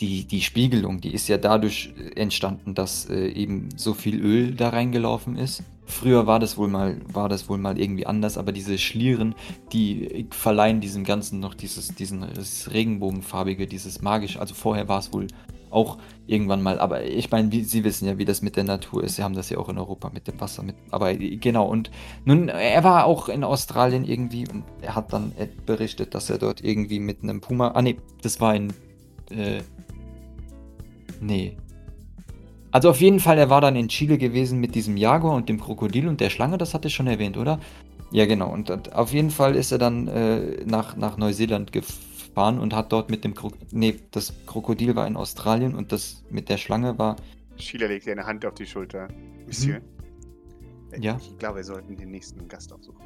die, die Spiegelung, die ist ja dadurch entstanden, dass äh, eben so viel Öl da reingelaufen ist. Früher war das wohl mal, war das wohl mal irgendwie anders, aber diese Schlieren, die verleihen diesem Ganzen noch dieses, diesen dieses Regenbogenfarbige, dieses magische. Also vorher war es wohl auch irgendwann mal, aber ich meine, Sie wissen ja, wie das mit der Natur ist. Sie haben das ja auch in Europa mit dem Wasser. Mit, aber genau, und nun, er war auch in Australien irgendwie und er hat dann äh, berichtet, dass er dort irgendwie mit einem Puma. Ah, nee, das war in. Äh, nee. Also auf jeden Fall, er war dann in Chile gewesen mit diesem Jaguar und dem Krokodil und der Schlange, das hatte ich schon erwähnt, oder? Ja, genau. Und äh, auf jeden Fall ist er dann äh, nach, nach Neuseeland gefahren und hat dort mit dem Krokodil. Nee, das Krokodil war in Australien und das mit der Schlange war. Sheila legt ihr eine Hand auf die Schulter. Monsieur? Äh, Mhm. Ja? Ich glaube, wir sollten den nächsten Gast aufsuchen.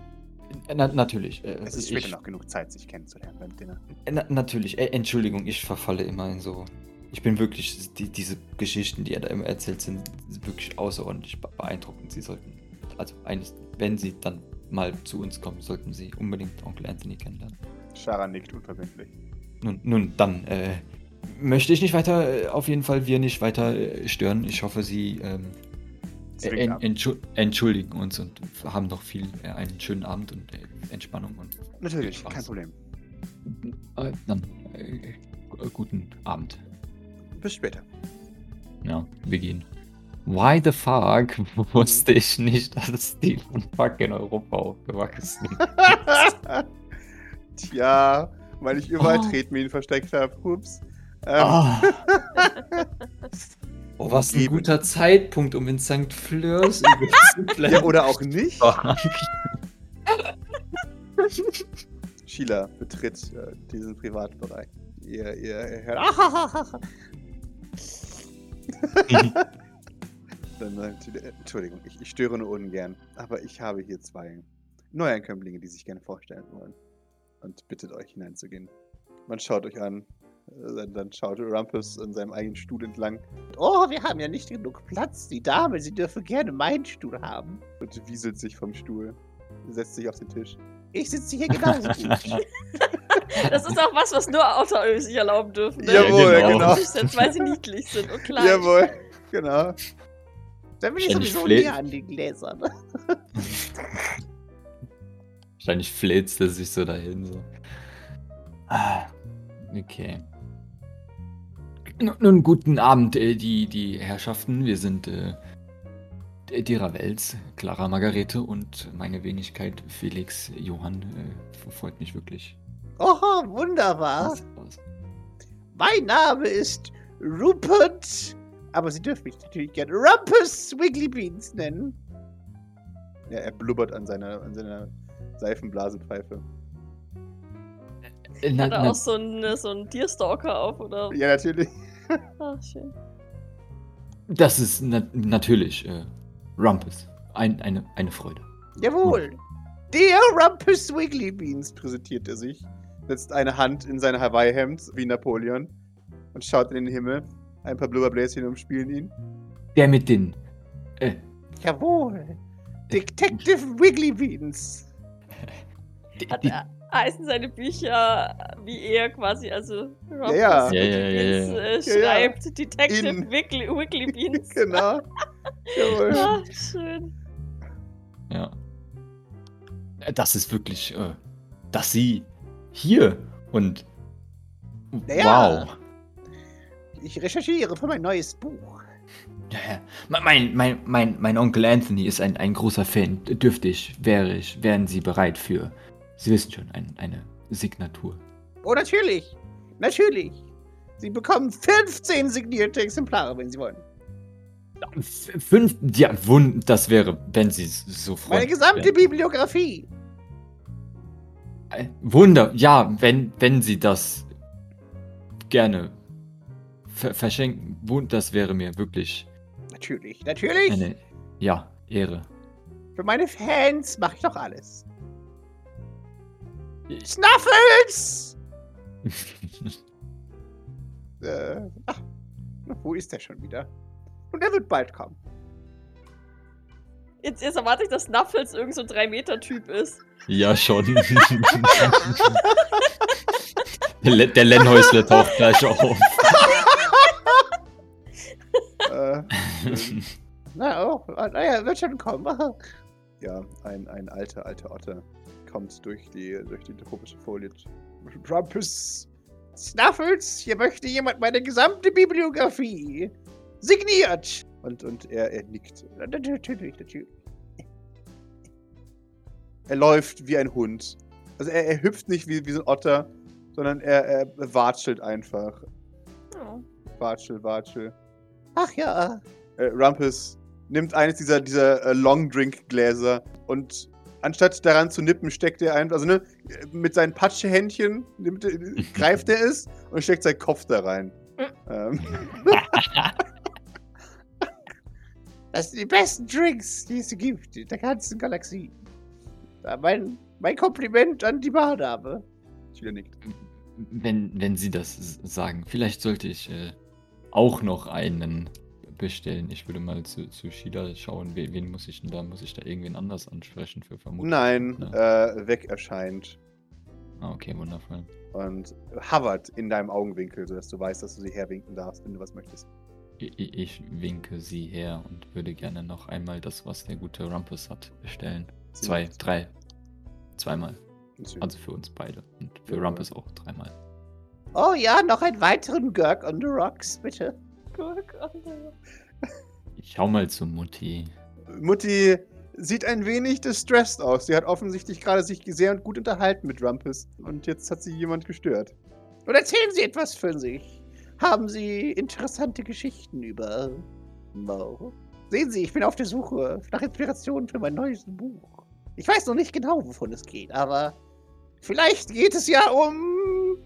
Äh, Na, natürlich. Äh, Es ist ich- später noch genug Zeit, sich kennenzulernen beim Dinner. Äh, Na, natürlich, äh, Entschuldigung, ich verfalle immer in so. Ich bin wirklich, die, diese Geschichten, die er da immer erzählt, sind wirklich außerordentlich be- beeindruckend. Sie sollten, also eines, wenn Sie dann mal zu uns kommen, sollten Sie unbedingt Onkel Anthony kennenlernen. Shara nickt unverbindlich. Nun, nun dann äh, möchte ich nicht weiter, äh, auf jeden Fall wir nicht weiter äh, stören. Ich hoffe, Sie ähm, äh, en, entschu entschuldigen uns und haben noch viel, äh, einen schönen Abend und äh, Entspannung und Natürlich, kein Problem. äh, dann gu- guten Abend. Bis später. Ja, wir gehen. Why the fuck wusste ich nicht, dass Stephen Fuck in Europa aufgewachsen ist? Tja, weil ich überall Oh. Tretminen versteckt habe. Ups. Ähm, Ah. Oh, was ein guter Zeitpunkt, um in St. Fleurs Ja, oder auch nicht. Oh. Sheila betritt äh, diesen Privatbereich. Ihr, ihr, ihr hört. Entschuldigung, ich, ich störe nur ungern. Aber ich habe hier zwei Neuankömmlinge, die sich gerne vorstellen wollen. Und bittet euch hineinzugehen. Man schaut euch an. äh, Dann, schaut Rumpus an seinem eigenen Stuhl entlang. Oh, wir haben ja nicht genug Platz. Die Dame, sie dürfe gerne meinen Stuhl haben. Und wieselt sich vom Stuhl. Setzt sich auf den Tisch. Ich sitze hier genauso gut. Das ist auch was, was nur Außerirdische sich erlauben dürfen. Ne? Jawohl, genau. genau. Sind, weil sie niedlich sind und klein. Jawohl, genau. Da bin ich sowieso flä- näher an den Gläsern. Wahrscheinlich fläzt er sich so dahin. So. Ah, okay. Nun, guten Abend, äh, die, die Herrschaften. Wir sind äh, die Ravels, Clara Margarete und meine Wenigkeit Felix Johann äh, freut mich wirklich. Oh, wunderbar. Was- was- Mein Name ist Rupert. Aber Sie dürfen mich natürlich gerne Rumpus Wiggly Beans nennen. Ja, er blubbert an seiner, an seiner Seifenblasenpfeife. Äh, na, Hat er na, auch so einen, so einen Deerstalker auf, oder? Ja, natürlich. Ah, schön. das ist na natürlich äh, Rumpus. Ein, eine, eine Freude. Jawohl. Der Rumpus Wiggly Beans. Präsentiert er sich, setzt eine Hand in sein Hawaii-Hemd wie Napoleon und schaut in den Himmel. Ein paar Blubberbläschen umspielen ihn. Der mit den. Äh, Jawohl. Detective Wiggly Beans. die, Hat er, heißen seine Bücher wie er quasi, also Rob ja. Wiggly Ja, ja, ja, Beans, ja. Äh, Ja, ja. schreibt Detective In- Wiggly, Wiggly Beans. genau. Jawohl. Ah, schön. ja. Äh, Das ist wirklich. Äh, dass sie hier und. Ja. Wow. Ich recherchiere für mein neues Buch. Ja, ja. Me- Mein, mein, mein, mein Onkel Anthony ist ein, ein großer Fan. Dürfte ich, wäre ich, wären Sie bereit für, Sie wissen schon, ein, eine Signatur. Oh, natürlich. Natürlich. Sie bekommen 15 signierte Exemplare, wenn Sie wollen. Fünf, ja, wun, das wäre, wenn Sie so freundlich Meine gesamte wären. Bibliografie. Äh, Wunder, ja, wenn, wenn Sie das gerne ver verschenken, das wäre mir wirklich Natürlich, natürlich. eine, ja, Ehre. Für meine Fans mache ich doch alles. Snuffles! Äh, ach, wo ist der schon wieder? Und er wird bald kommen. Jetzt, jetzt erwarte ich, dass Snuffles irgend so ein 3-Meter-Typ ist. ja, schon. der, Le der Lennhäusler taucht gleich auf. Äh. Na, oh, naja, wird schon kommen. ja, ein, ein alter, alter Otter kommt durch die, durch die tropische Foliage. Rumpus. Snuffles, hier möchte jemand meine gesamte Bibliografie. Signiert! Und, und er, er nickt. Natürlich, natürlich. Er läuft wie ein Hund. Also er, er hüpft nicht wie, wie so ein Otter, sondern er, er watschelt einfach. Oh. Watschel, watschel. Ach ja. Äh, Rumpus nimmt eines dieser, dieser äh, Long Drink Gläser und anstatt daran zu nippen, steckt er einfach, also ne, mit seinen Patschehändchen nimmt, greift er es und steckt seinen Kopf da rein. ähm, Das sind die besten Drinks, die es gibt in der ganzen Galaxie. Mein, mein Kompliment an die Bardame. Chile nickt. Wenn, wenn Sie das sagen, vielleicht sollte ich äh, auch noch einen bestellen. Ich würde mal zu, zu Shida schauen, wen, wen muss ich denn da? Muss ich da irgendwen anders ansprechen für vermutlich? Nein, Ja. äh, weg erscheint Ah, okay, wundervoll. und hovert in deinem Augenwinkel, sodass du weißt, dass du sie herwinken darfst, wenn du was möchtest. Ich, winke Sie her und würde gerne noch einmal das, was der gute Rumpus hat, bestellen. Sie Zwei, nickt. drei. Zweimal. Natürlich. Also für uns beide. Und für Ja. Rumpus auch dreimal. Oh ja, noch einen weiteren Gurk on the Rocks, bitte. Guck, Alter. Ich schau mal zu Mutti. Mutti sieht ein wenig distressed aus. Sie hat offensichtlich gerade sich sehr und gut unterhalten mit Rumpus. Und jetzt hat sie jemand gestört. Und erzählen Sie etwas für sich. Haben Sie interessante Geschichten über Mo? Sehen Sie, ich bin auf der Suche nach Inspiration für mein neues Buch. Ich weiß noch nicht genau, wovon es geht, aber vielleicht geht es ja um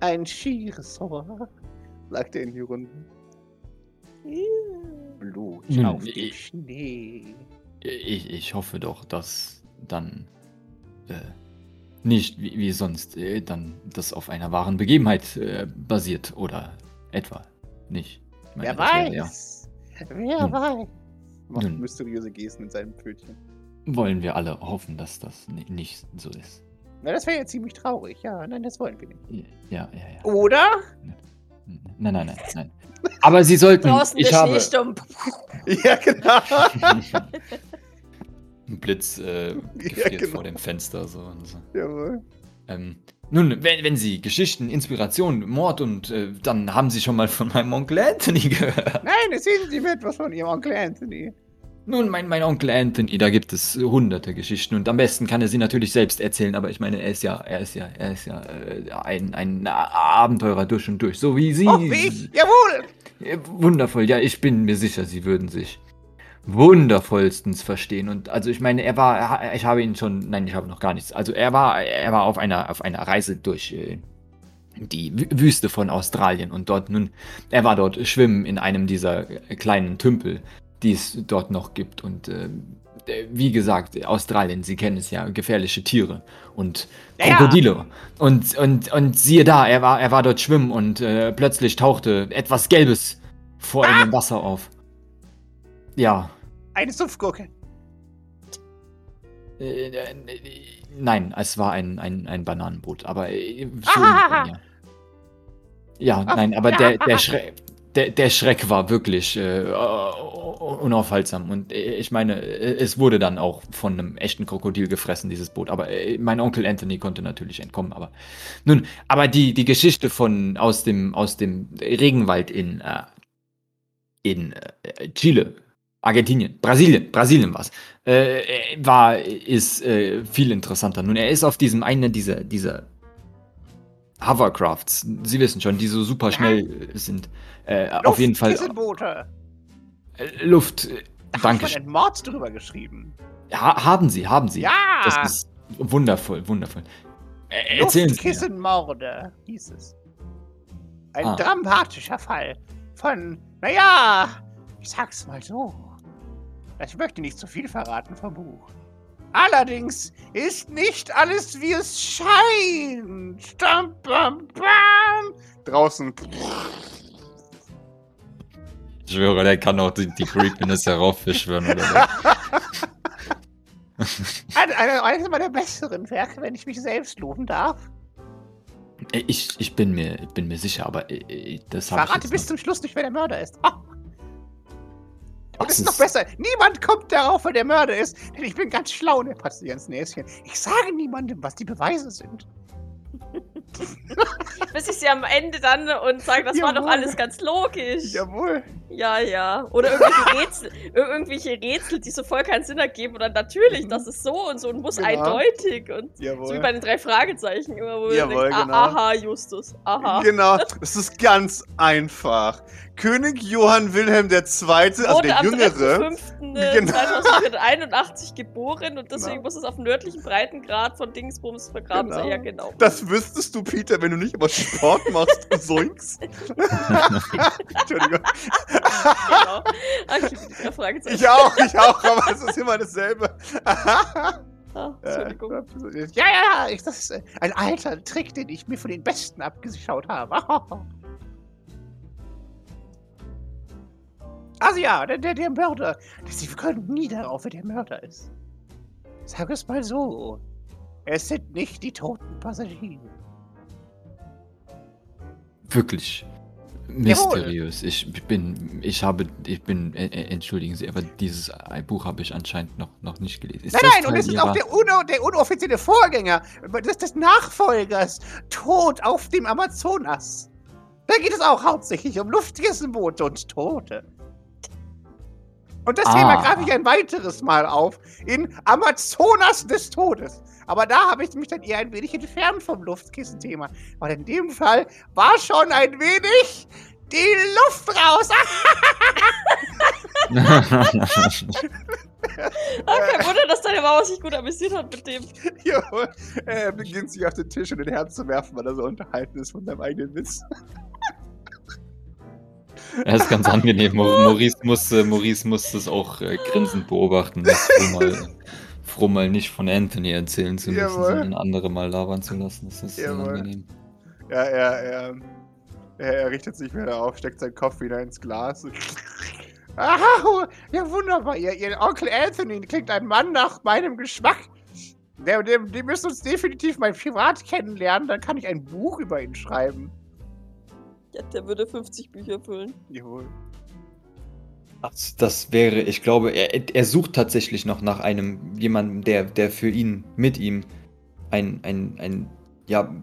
ein Skiressort. Sagt er in die Runden. Blut Nun, auf dem ich- Schnee. Ich, ich hoffe doch, dass dann äh, nicht wie, wie sonst äh, dann das auf einer wahren Begebenheit äh, basiert oder etwa nicht. Ich meine, Wer das wäre ja- weiß? Wer Hm. weiß? Macht Nun. mysteriöse Gesten mit seinem Pfötchen. Wollen wir alle hoffen, dass das ni- nicht so ist. Na, das wäre ja ziemlich traurig. Ja, nein, das wollen wir nicht. Ja, ja, ja. Oder? Nein, nein, nein, nein. Aber Sie sollten. Draußen ich der habe. Schneesturm. Ja, genau. Ein Blitz äh, gefriert genau. vor dem Fenster. So und so. Jawohl. Ähm, nun, wenn, wenn Sie Geschichten, Inspiration, Mord und äh, dann haben Sie schon mal von meinem Onkel Anthony gehört. Nein, erzählen Sie mir etwas von Ihrem Onkel Anthony. Nun, mein, mein Onkel Anthony, da gibt es hunderte Geschichten und am besten kann er sie natürlich selbst erzählen, aber ich meine, er ist ja, er ist ja, er ist ja äh, ein, ein Abenteurer durch und durch, so wie Sie. Oh, wie ich? Jawohl! Äh, Wundervoll, ja, ich bin mir sicher, Sie würden sich wundervollstens verstehen. Und also ich meine, er war, ich habe ihn schon, nein, ich habe noch gar nichts. Also er war, er war auf einer, auf einer Reise durch äh, die Wü- Wüste von Australien und dort nun, er war dort schwimmen in einem dieser äh, kleinen Tümpel, die es dort noch gibt. Und äh, äh, wie gesagt, Australien, Sie kennen es ja, gefährliche Tiere und Ja, ja. Krokodile. Und, und, und siehe da, er war, er war dort schwimmen und äh, plötzlich tauchte etwas Gelbes vor ihm im Wasser auf. Ja. Eine Sumpfgurke. Äh, äh, nein, es war ein, ein, ein Bananenboot, aber äh, schon, Ah. ja. Ja, nein, aber der, der, Schreck, der, der Schreck war wirklich äh, unaufhaltsam. Und äh, ich meine, äh, es wurde dann auch von einem echten Krokodil gefressen, dieses Boot. Aber äh, mein Onkel Anthony konnte natürlich entkommen. Aber nun, aber die, die Geschichte von aus dem, aus dem Regenwald in, äh, in äh, Chile, Argentinien, Brasilien, Brasilien war's, äh, war, ist äh, viel interessanter. Nun, er ist auf diesem einen dieser, dieser Hovercrafts, Sie wissen schon, die so super schnell äh, sind. Äh, auf jeden Fall Luftkissenboote. äh, Luft. Äh, Da danke. hat man einen Mord drüber geschrieben. Ha haben Sie, haben Sie. Ja! Das ist wundervoll, wundervoll. Äh, erzählen Sie mir. Luftkissenmorde hieß es. Ein Ah. dramatischer Fall von, naja, ich sag's mal so. Ich möchte nicht zu viel verraten vom Buch. Allerdings ist nicht alles, wie es scheint. Stam, bam, bam. Draußen. Ich schwöre, der kann auch die, die Creepiness heraufbeschwören, oder? Ein- eine- Eines meiner besseren Werke, wenn ich mich selbst loben darf. Ich, ich bin mir, ich bin mir sicher, aber äh, äh, das habe ich Verrate bis noch- zum Schluss nicht, wer der Mörder ist. Oh. Und es ist noch besser. Niemand kommt darauf, wer der Mörder ist. Denn ich bin ganz schlau und er patzt dir ins Näschen. Ich sage niemandem, was die Beweise sind. Bis ich sie am Ende dann und sage, das war doch Jawohl. alles ganz logisch. Jawohl. Ja, ja. Oder irgendwelche Rätsel, ir- irgendwelche Rätsel, die so voll keinen Sinn ergeben. Oder natürlich, das ist so und so und muss Genau. eindeutig. Und so wie Jawohl. bei den drei Fragezeichen immer, wo Jawohl, denkt, genau. ah, aha, Justus, aha. Genau, das ist ganz einfach. König Johann Wilhelm II., also Wurde der am Jüngere, 3.5. Genau. 2081 geboren und deswegen Genau. muss es auf dem nördlichen Breitengrad von Dingsbums vergraben sein. Genau. Ja, genau. das wüsstest du, Peter, wenn du nicht immer Sport machst und soinkst. Entschuldigung. genau. Ach, ich auch, ich auch, aber es ist immer dasselbe. Ah, Entschuldigung. Ja, ja, ja. Das ist äh, ein alter Trick, den ich mir von den Besten abgeschaut habe. Also ja, der, der, der Mörder. Sie können nie darauf, wer der Mörder ist. Sag es mal so. Es sind nicht die toten Passagiere. Wirklich mysteriös. Ich bin, ich habe, ich bin, äh, äh, entschuldigen Sie, aber dieses Buch habe ich anscheinend noch, noch nicht gelesen. Ist Nein, nein, und es ist auch der, uno, der unoffizielle Vorgänger des, des Nachfolgers. Tod auf dem Amazonas. Da geht es auch hauptsächlich um Luftkissenboote und Tote. Und das Ah. Thema greife ich ein weiteres Mal auf in Amazonas des Todes. Aber da habe ich mich dann eher ein wenig entfernt vom Luftkissenthema. Weil in dem Fall war schon ein wenig die Luft raus. Kein Wunder, dass deine Mama sich gut amüsiert hat mit dem. Jawohl. Er beginnt sich auf den Tisch und den Herz zu werfen, weil er so unterhalten ist von seinem eigenen Witz. Er ist ganz angenehm. Maurice musste, Maurice musste es auch äh, grinsend beobachten. Das mal, froh mal nicht von Anthony erzählen zu müssen, Jawohl. sondern andere mal labern zu lassen. Das ist sehr Jawohl. angenehm. Ja, er, er, er, er richtet sich wieder auf, steckt seinen Kopf wieder ins Glas. Ah, ja, wunderbar. Ihr, ihr Onkel Anthony klingt ein Mann nach meinem Geschmack. Der, der, der müsst uns definitiv mal privat kennenlernen, dann kann ich ein Buch über ihn schreiben. Ja, der würde 50 Bücher füllen. Jawohl. Das, das wäre, ich glaube, er, er sucht tatsächlich noch nach einem, jemandem, der, der für ihn, mit ihm, ein, ein, ein, ja,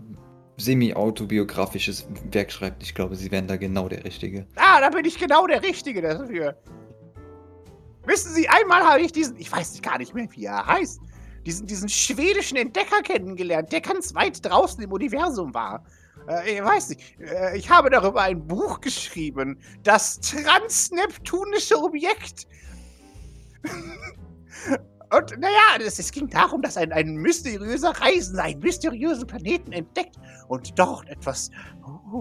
semi-autobiografisches Werk schreibt. Ich glaube, sie wären da genau der Richtige. Ah, da bin ich genau der Richtige dafür. Wissen Sie, einmal habe ich diesen, ich weiß gar nicht mehr, wie er heißt, diesen, diesen schwedischen Entdecker kennengelernt, der ganz weit draußen im Universum war. Äh, ich weiß nicht, äh, ich habe darüber ein Buch geschrieben, das transneptunische Objekt. Und naja, es, es ging darum, dass ein, ein mysteriöser Reisender einen mysteriösen Planeten entdeckt und dort etwas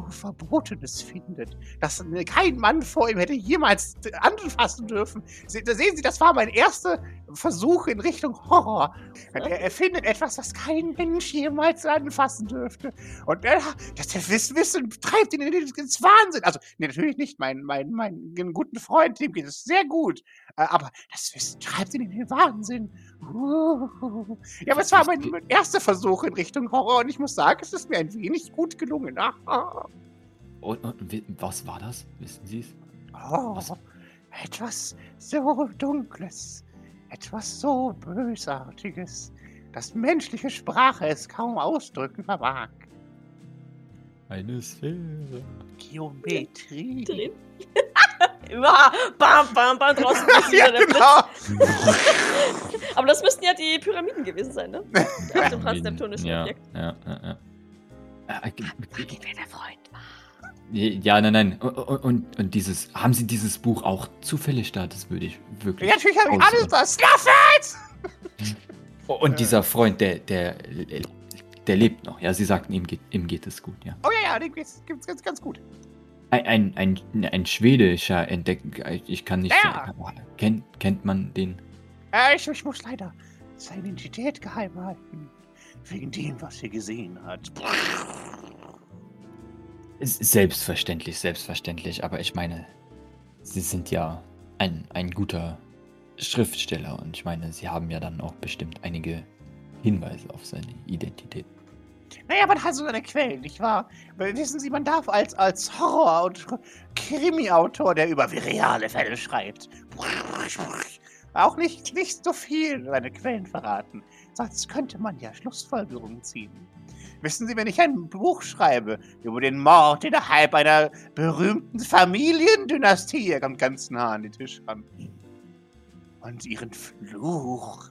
Verbotenes findet, das kein Mann vor ihm hätte jemals anfassen dürfen. Se, da sehen Sie, das war mein erster Versuch in Richtung Horror. Er, er findet etwas, was kein Mensch jemals anfassen dürfte. Und er, das, das Wissen, treibt ihn in- ins Wahnsinn. Also, nee, natürlich nicht. Mein, mein, mein guten Freund, dem geht es sehr gut. Äh, Aber das Wissen treibt ihn in den Wahnsinn. Ja, aber es war mein, mein erster Versuch in Richtung Horror und ich muss sagen, es ist mir ein wenig gut gelungen. Ah, Und, und was war das? Wissen Sie es? Oh, Was? etwas so Dunkles, etwas so Bösartiges, dass menschliche Sprache es kaum ausdrücken vermag. Eine Sphäre. Geometrie. Bam, bam, bam, draußen ist ja, wieder der Blitz. genau. Aber das müssten ja die Pyramiden gewesen sein, ne? Auf dem transneptunischen ja, Objekt. Ja, ja, ja. Äh, äh, Wer der Freund war. Ja, nein, nein. Und, und, und dieses, haben Sie dieses Buch auch zufällig da? Das würde ich wirklich. Ja, natürlich habe ich alles das. Snuffles! Oh, Und dieser Freund, der, der, der lebt noch. Ja, Sie sagten, ihm geht, ihm geht es gut, ja. Oh ja, ja, dem geht's, geht's ganz, ganz gut. Ein, ein, ein, ein schwedischer Entdecker, ich kann nicht Ja. sagen, aber kennt, kennt man den? Äh, ich, ich muss leider seine Identität geheim halten. Wegen dem, was er gesehen hat. Selbstverständlich, selbstverständlich, aber ich meine, Sie sind ja ein, ein guter Schriftsteller und ich meine, Sie haben ja dann auch bestimmt einige Hinweise auf seine Identität. Naja, man hat so seine Quellen, nicht wahr? Wissen Sie, man darf als, als Horror- und Krimi-Autor, der über reale Fälle schreibt, auch nicht, nicht so viel seine Quellen verraten. Sonst könnte man ja Schlussfolgerungen ziehen. Wissen Sie, wenn ich ein Buch schreibe über den Mord innerhalb einer berühmten Familiendynastie, er kommt ganz nah an den Tisch ran, und ihren Fluch,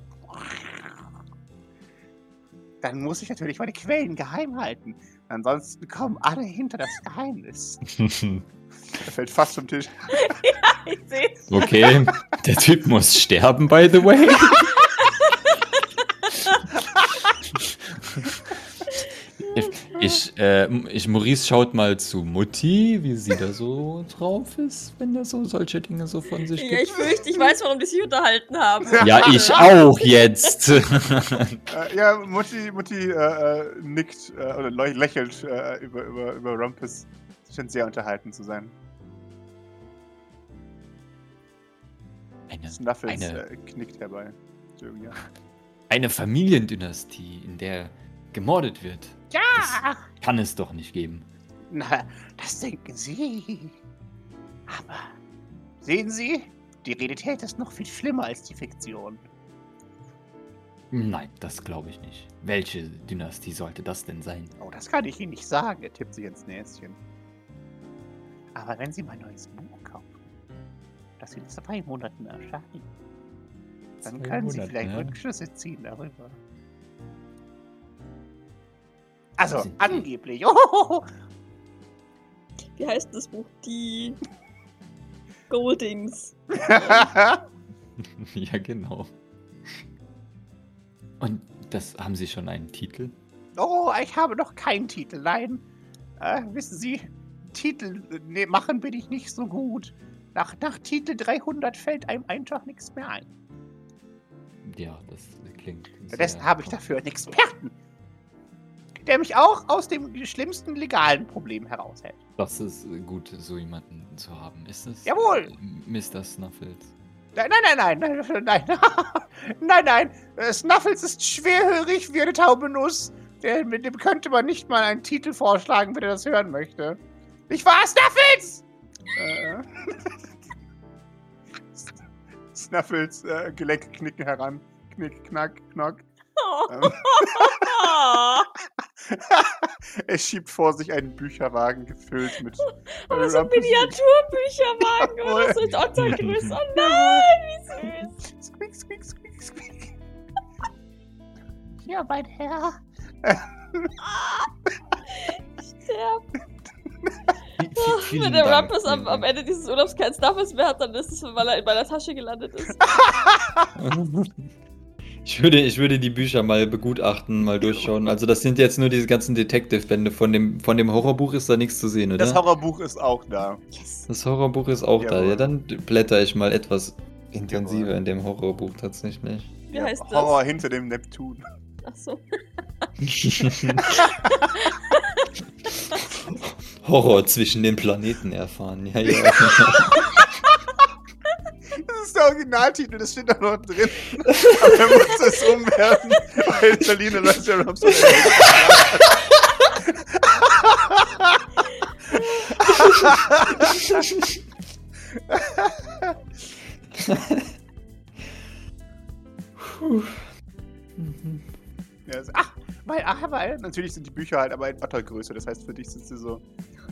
dann muss ich natürlich meine Quellen geheim halten. Ansonsten kommen alle hinter das Geheimnis. Er fällt fast vom Tisch. Ich seh's. Okay, der Typ muss sterben, by the way. Ich, ich, äh, ich, Maurice schaut mal zu Mutti, wie sie da so drauf ist, wenn er so solche Dinge so von sich Ja, gibt. ich fürchte, ich weiß, warum die sich unterhalten haben. Ja, ich auch jetzt. Äh, ja, Mutti, Mutti äh, äh, nickt äh, oder lächelt äh, über, über, über Rumpus. Sie scheint sehr unterhalten zu sein. Eine, Snuffles Eine- äh, knickt herbei. Ja. eine Familiendynastie, in der gemordet wird. Ja! Kann es doch nicht geben. Na, das denken Sie. Aber sehen Sie, die Realität ist noch viel schlimmer als die Fiktion. Nein, das glaube ich nicht. Welche Dynastie sollte das denn sein? Oh, das kann ich Ihnen nicht sagen. Er tippt sich ins Näschen. Aber wenn Sie mein neues Buch kaufen, das in zwei Monaten erscheint, dann Zwei können Sie Monate, vielleicht ja. Rückschlüsse ziehen darüber. Also, angeblich. Oh, Wie heißt das Buch? Die Goldings. ja, genau. Und das haben Sie schon einen Titel? oh, ich habe noch keinen Titel. Nein. Äh, wissen Sie, Titel ne, machen bin ich nicht so gut. Nach, nach Titel 300 fällt einem einfach nichts mehr ein. Ja, das klingt. Stattdessen habe ich dafür einen Experten, der mich auch aus dem schlimmsten legalen Problem heraushält. Das ist gut, so jemanden zu haben. Ist es? Jawohl. äh, Mr. Snuffles. Nein, nein, nein, nein, nein, nein, nein, nein. Äh, Snuffles ist schwerhörig wie eine taube Nuss. Der, mit dem könnte man nicht mal einen Titel vorschlagen, wenn er das hören möchte. Nicht wahr, Snuffles? äh, Snuffles äh, Gelenke knicken heran. Knick, knack, knock. Oh. Ähm, er schiebt vor sich einen Bücherwagen gefüllt mit. Aber so ein Miniaturbücherwagen oder so in Ottergröße. Oh nein, wie süß. Squeak, squeak, squeak, squeak. Hier, mein Herr. Sterb. Vi- vi- vielen Wenn der Dank, Rumpus am, am. Ende dieses Urlaubs keinen Snuffles mehr hat, dann ist es, weil er in meiner Tasche gelandet ist. Ich würde, ich würde die Bücher mal begutachten, mal durchschauen. Also das sind jetzt nur diese ganzen Detective-Bände. Von dem, von dem Horrorbuch ist da nichts zu sehen, oder? Das Horrorbuch ist auch da. Yes. Das Horrorbuch ist auch da. Jawohl. Ja, dann blätter ich mal etwas intensiver Jawohl. in dem Horrorbuch tatsächlich. Wie Ja, heißt das? Horror hinter dem Neptun. Achso. Horror zwischen den Planeten erfahren. Ja, ja. Das ist der Originaltitel, das steht da noch drin. Aber er muss es umwerfen, weil Leute haben so Puh. Mhm. ja, also, Ach, weil, ach, weil. Natürlich sind die Bücher halt aber etwa größer. Das heißt, für dich sind sie so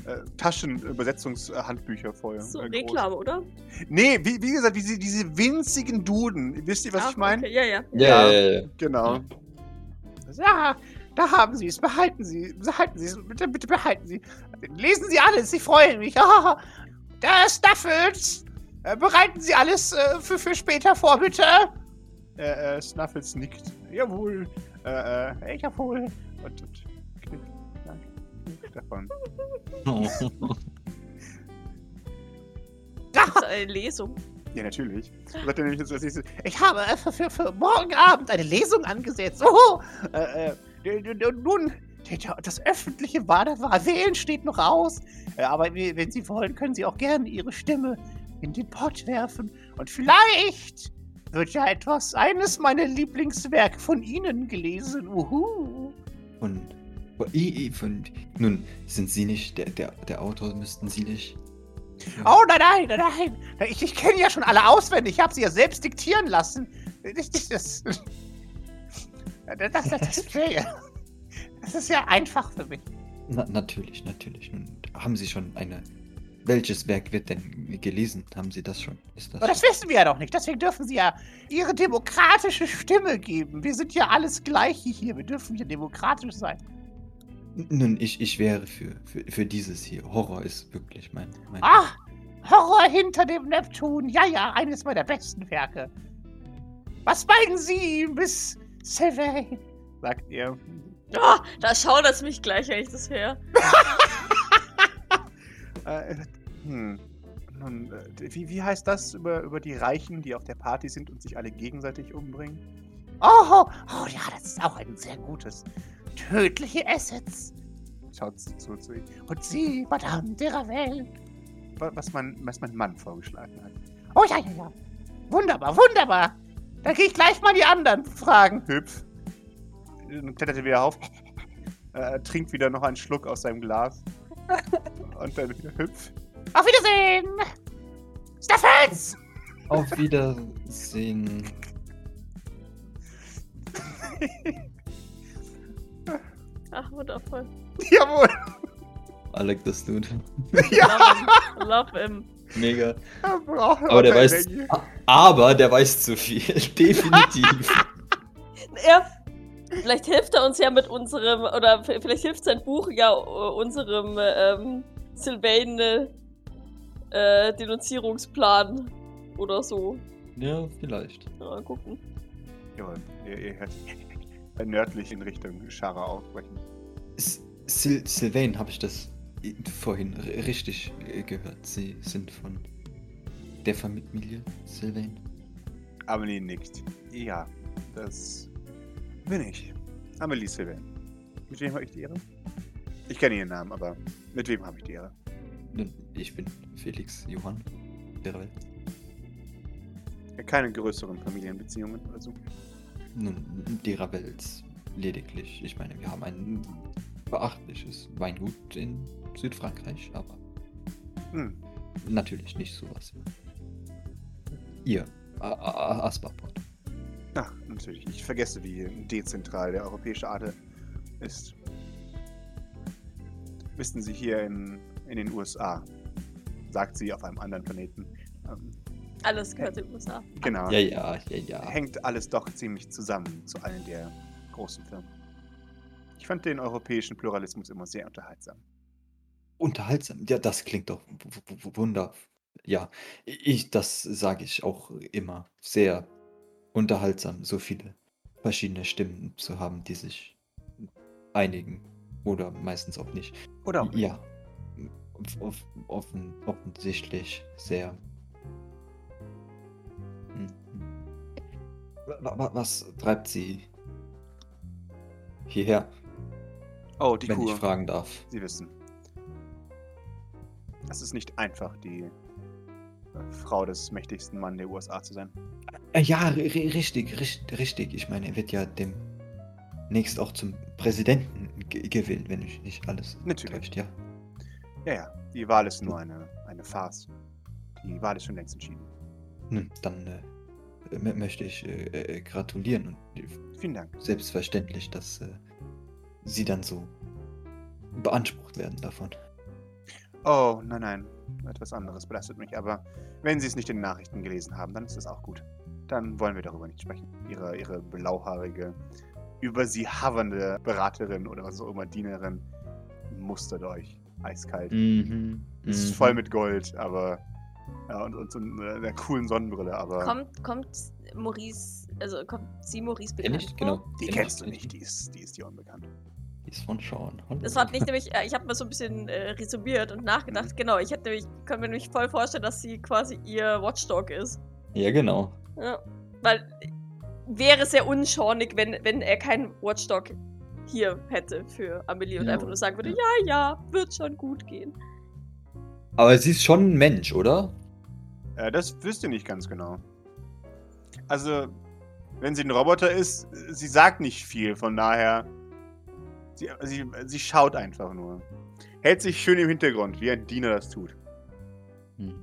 äh, Taschenübersetzungshandbücher voll. So, äh. Reklame, oder? Nee, wie, wie gesagt, diese, diese winzigen Duden. Wisst ihr, was Ach, ich meine? Okay. Ja, ja. Ja, ja, ja. Genau. Ja, da haben Sie es. Behalten Sie. Behalten Sie es. Bitte, bitte behalten Sie. Lesen Sie alles. Sie freuen mich. Ah, da ist Staffels. Bereiten Sie alles äh, für, für später vor, bitte. Äh, äh, Snuffles nickt. Jawohl. Äh, äh, Äh, Jawohl. und, und knickt. Danke. Knickt davon. Da, Das ist eine Lesung. Ja, natürlich. Sagt er nämlich jetzt als nächstes, ich habe für, für, morgen Abend eine Lesung angesetzt. Oh, äh, äh, nun, das öffentliche Badewahl wählen steht noch aus. Äh, aber wenn Sie wollen, können Sie auch gerne Ihre Stimme in den Pott werfen. Und vielleicht wird ja etwas, eines meiner Lieblingswerke von Ihnen gelesen. Uhu. Und von, nun, sind Sie nicht, der, der, der Autor müssten Sie nicht. Oh nein, nein, nein, nein. Ich, ich kenne ja schon alle auswendig. Ich habe sie ja selbst diktieren lassen. Das, das, das, das, das, das ist ja einfach für mich. Na, natürlich, natürlich. Nun, haben Sie schon eine. Welches Werk wird denn gelesen? Haben Sie das schon? Ist das? Aber das wissen wir ja noch nicht. Deswegen dürfen sie ja ihre demokratische Stimme geben. Wir sind ja alles Gleiche hier. Wir dürfen hier demokratisch sein. Nun, ich, ich wäre für, für, für dieses hier. Horror ist wirklich mein. mein Ah, Horror hinter dem Neptun. Ja, ja, eines meiner besten Werke. Was meinen Sie, Miss Sylvain? sagt er. Oh, da schaudert es mich gleich, wenn ich das höre. Äh, hm. Nun, äh, wie, wie heißt das über, über die Reichen, die auf der Party sind und sich alle gegenseitig umbringen? Oh, oh ja, das ist auch ein sehr gutes. Tödliche Assets. Schaut sie zu, zu ihm. Und Sie, Madame de Ravel. Wa- Was mein, was mein Mann vorgeschlagen hat. Oh ja, ja, ja. Wunderbar, wunderbar. Dann gehe ich gleich mal die anderen fragen. Hüpf. Dann klettert er wieder auf. Äh, trinkt wieder noch einen Schluck aus seinem Glas. Und dann wieder hüpf. Auf Wiedersehen. Staffels! Auf Wiedersehen. Ach, wundervoll. Jawohl! I like this dude. Love him. Love him. Mega. Er Aber der weiß. Aber der weiß zu viel. Definitiv. Er, vielleicht hilft er uns ja mit unserem, oder vielleicht hilft sein Buch ja äh, unserem ähm, Sylvain äh, Denunzierungsplan oder so. ja, vielleicht. Mal gucken. Jawohl. Ihr, ihr hört nördlich in Richtung Schara aufbrechen. Sil Sylvain, habe ich das vorhin richtig gehört? Sie sind von der Familie Sylvain? Amelie nickt. Ja, das bin ich. Amelie Sylvain. Mit wem habe ich die Ehre? Ich kenne ihren Namen, aber mit wem habe ich die Ehre? Nun, ich bin Felix Johann der Welt. Keine größeren Familienbeziehungen oder so. Nun, derer Welt lediglich. Ich meine, wir haben ein beachtliches Weingut in Südfrankreich, aber Hm. natürlich nicht sowas. Ihr, Asperport. Ach, natürlich. Ich vergesse, wie dezentral der europäische Adel ist. Wissen Sie, hier in, in den USA, sagt sie auf einem anderen Planeten, ähm, Alles gehört den USA. Genau. Ja, ja, ja, ja. Hängt alles doch ziemlich zusammen zu allen der großen Firmen. Ich fand den europäischen Pluralismus immer sehr unterhaltsam. Unterhaltsam. Ja, das klingt doch wunder. Ja, ich, das sage ich auch immer. Sehr unterhaltsam, so viele verschiedene Stimmen zu haben, die sich einigen. Oder meistens auch nicht. Oder auch nicht. Ja. Off, offen, offensichtlich sehr. Wa- wa- Was treibt sie hierher, Oh, die wenn Kuh. ich fragen darf? Sie wissen. Es ist nicht einfach, die äh, Frau des mächtigsten Mann der USA zu sein. Äh, Ja, ri- ri- richtig, richtig, richtig. Ich meine, er wird ja demnächst auch zum Präsidenten ge- gewählt, wenn mich nicht alles Natürlich. täuscht, ja. Ja, ja. Die Wahl ist nur eine, eine Farce. Die Wahl ist schon längst entschieden. Nun, dann äh, mö- möchte ich äh, äh, gratulieren und äh, Vielen Dank. selbstverständlich, dass äh, Sie dann so beansprucht werden davon. Oh, nein, nein. Etwas anderes belastet mich. Aber wenn Sie es nicht in den Nachrichten gelesen haben, dann ist das auch gut. Dann wollen wir darüber nicht sprechen. Ihre, ihre blauhaarige, über Sie havernde Beraterin oder was auch immer, Dienerin, mustert euch. Eiskalt. Mhm. Ist voll mit Gold, aber. Ja, und, und, und äh, einer coolen Sonnenbrille, aber. Kommt, kommt Maurice, also kommt sie Maurice bekannt ich, vor? genau. Die Kenn kennst du nicht, die ist, die ist dir unbekannt. Die ist von Sean. Das war nicht nämlich, äh, ich habe mir so ein bisschen äh, resümiert und nachgedacht, genau, ich hätte nämlich, kann mir nämlich voll vorstellen, dass sie quasi ihr Watchdog ist. Ja, genau. Ja. Weil wäre sehr unschornig, wenn, wenn er keinen Watchdog hier hätte für Amelie und Ja, einfach nur sagen würde, ja. ja, ja, wird schon gut gehen. Aber sie ist schon ein Mensch, oder? Äh, das wisst ihr nicht ganz genau. Also, wenn sie ein Roboter ist, sie sagt nicht viel, von daher. Sie, sie, sie schaut einfach nur. Hält sich schön im Hintergrund, wie ein Diener das tut. Mhm.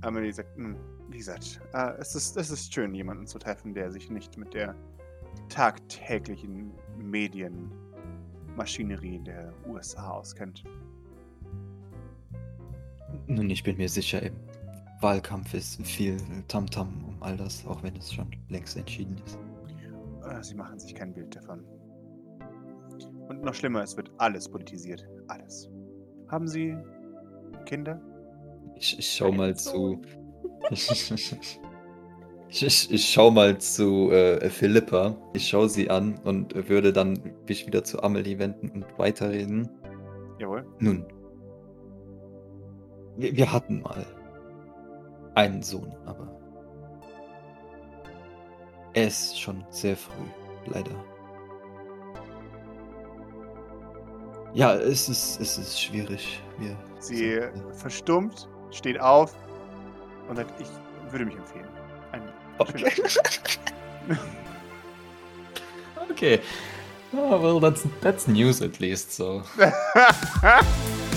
Amelie sagt, "Hm, wie gesagt, äh, es, ist, es ist schön, jemanden zu treffen, der sich nicht mit der tagtäglichen Medienmaschinerie der USA auskennt. Nun, ich bin mir sicher, im Wahlkampf ist viel Tamtam um all das, auch wenn es schon längst entschieden ist. Äh, Sie machen sich kein Bild davon. Und noch schlimmer, es wird alles politisiert. Alles. Haben Sie Kinder? Ich, ich schau mal zu. Ich, ich, ich schau mal zu äh, Philippa. Ich schaue sie an und würde dann mich wieder zu Amelie wenden und weiterreden. Jawohl. Nun, wir, wir hatten mal einen Sohn, aber er ist schon sehr früh, leider. Ja, es ist, es ist schwierig. Wir Sie sind, verstummt, steht auf und sagt, ich würde mich empfehlen. Ein Okay. okay. Oh, well, that's that's news at least. So.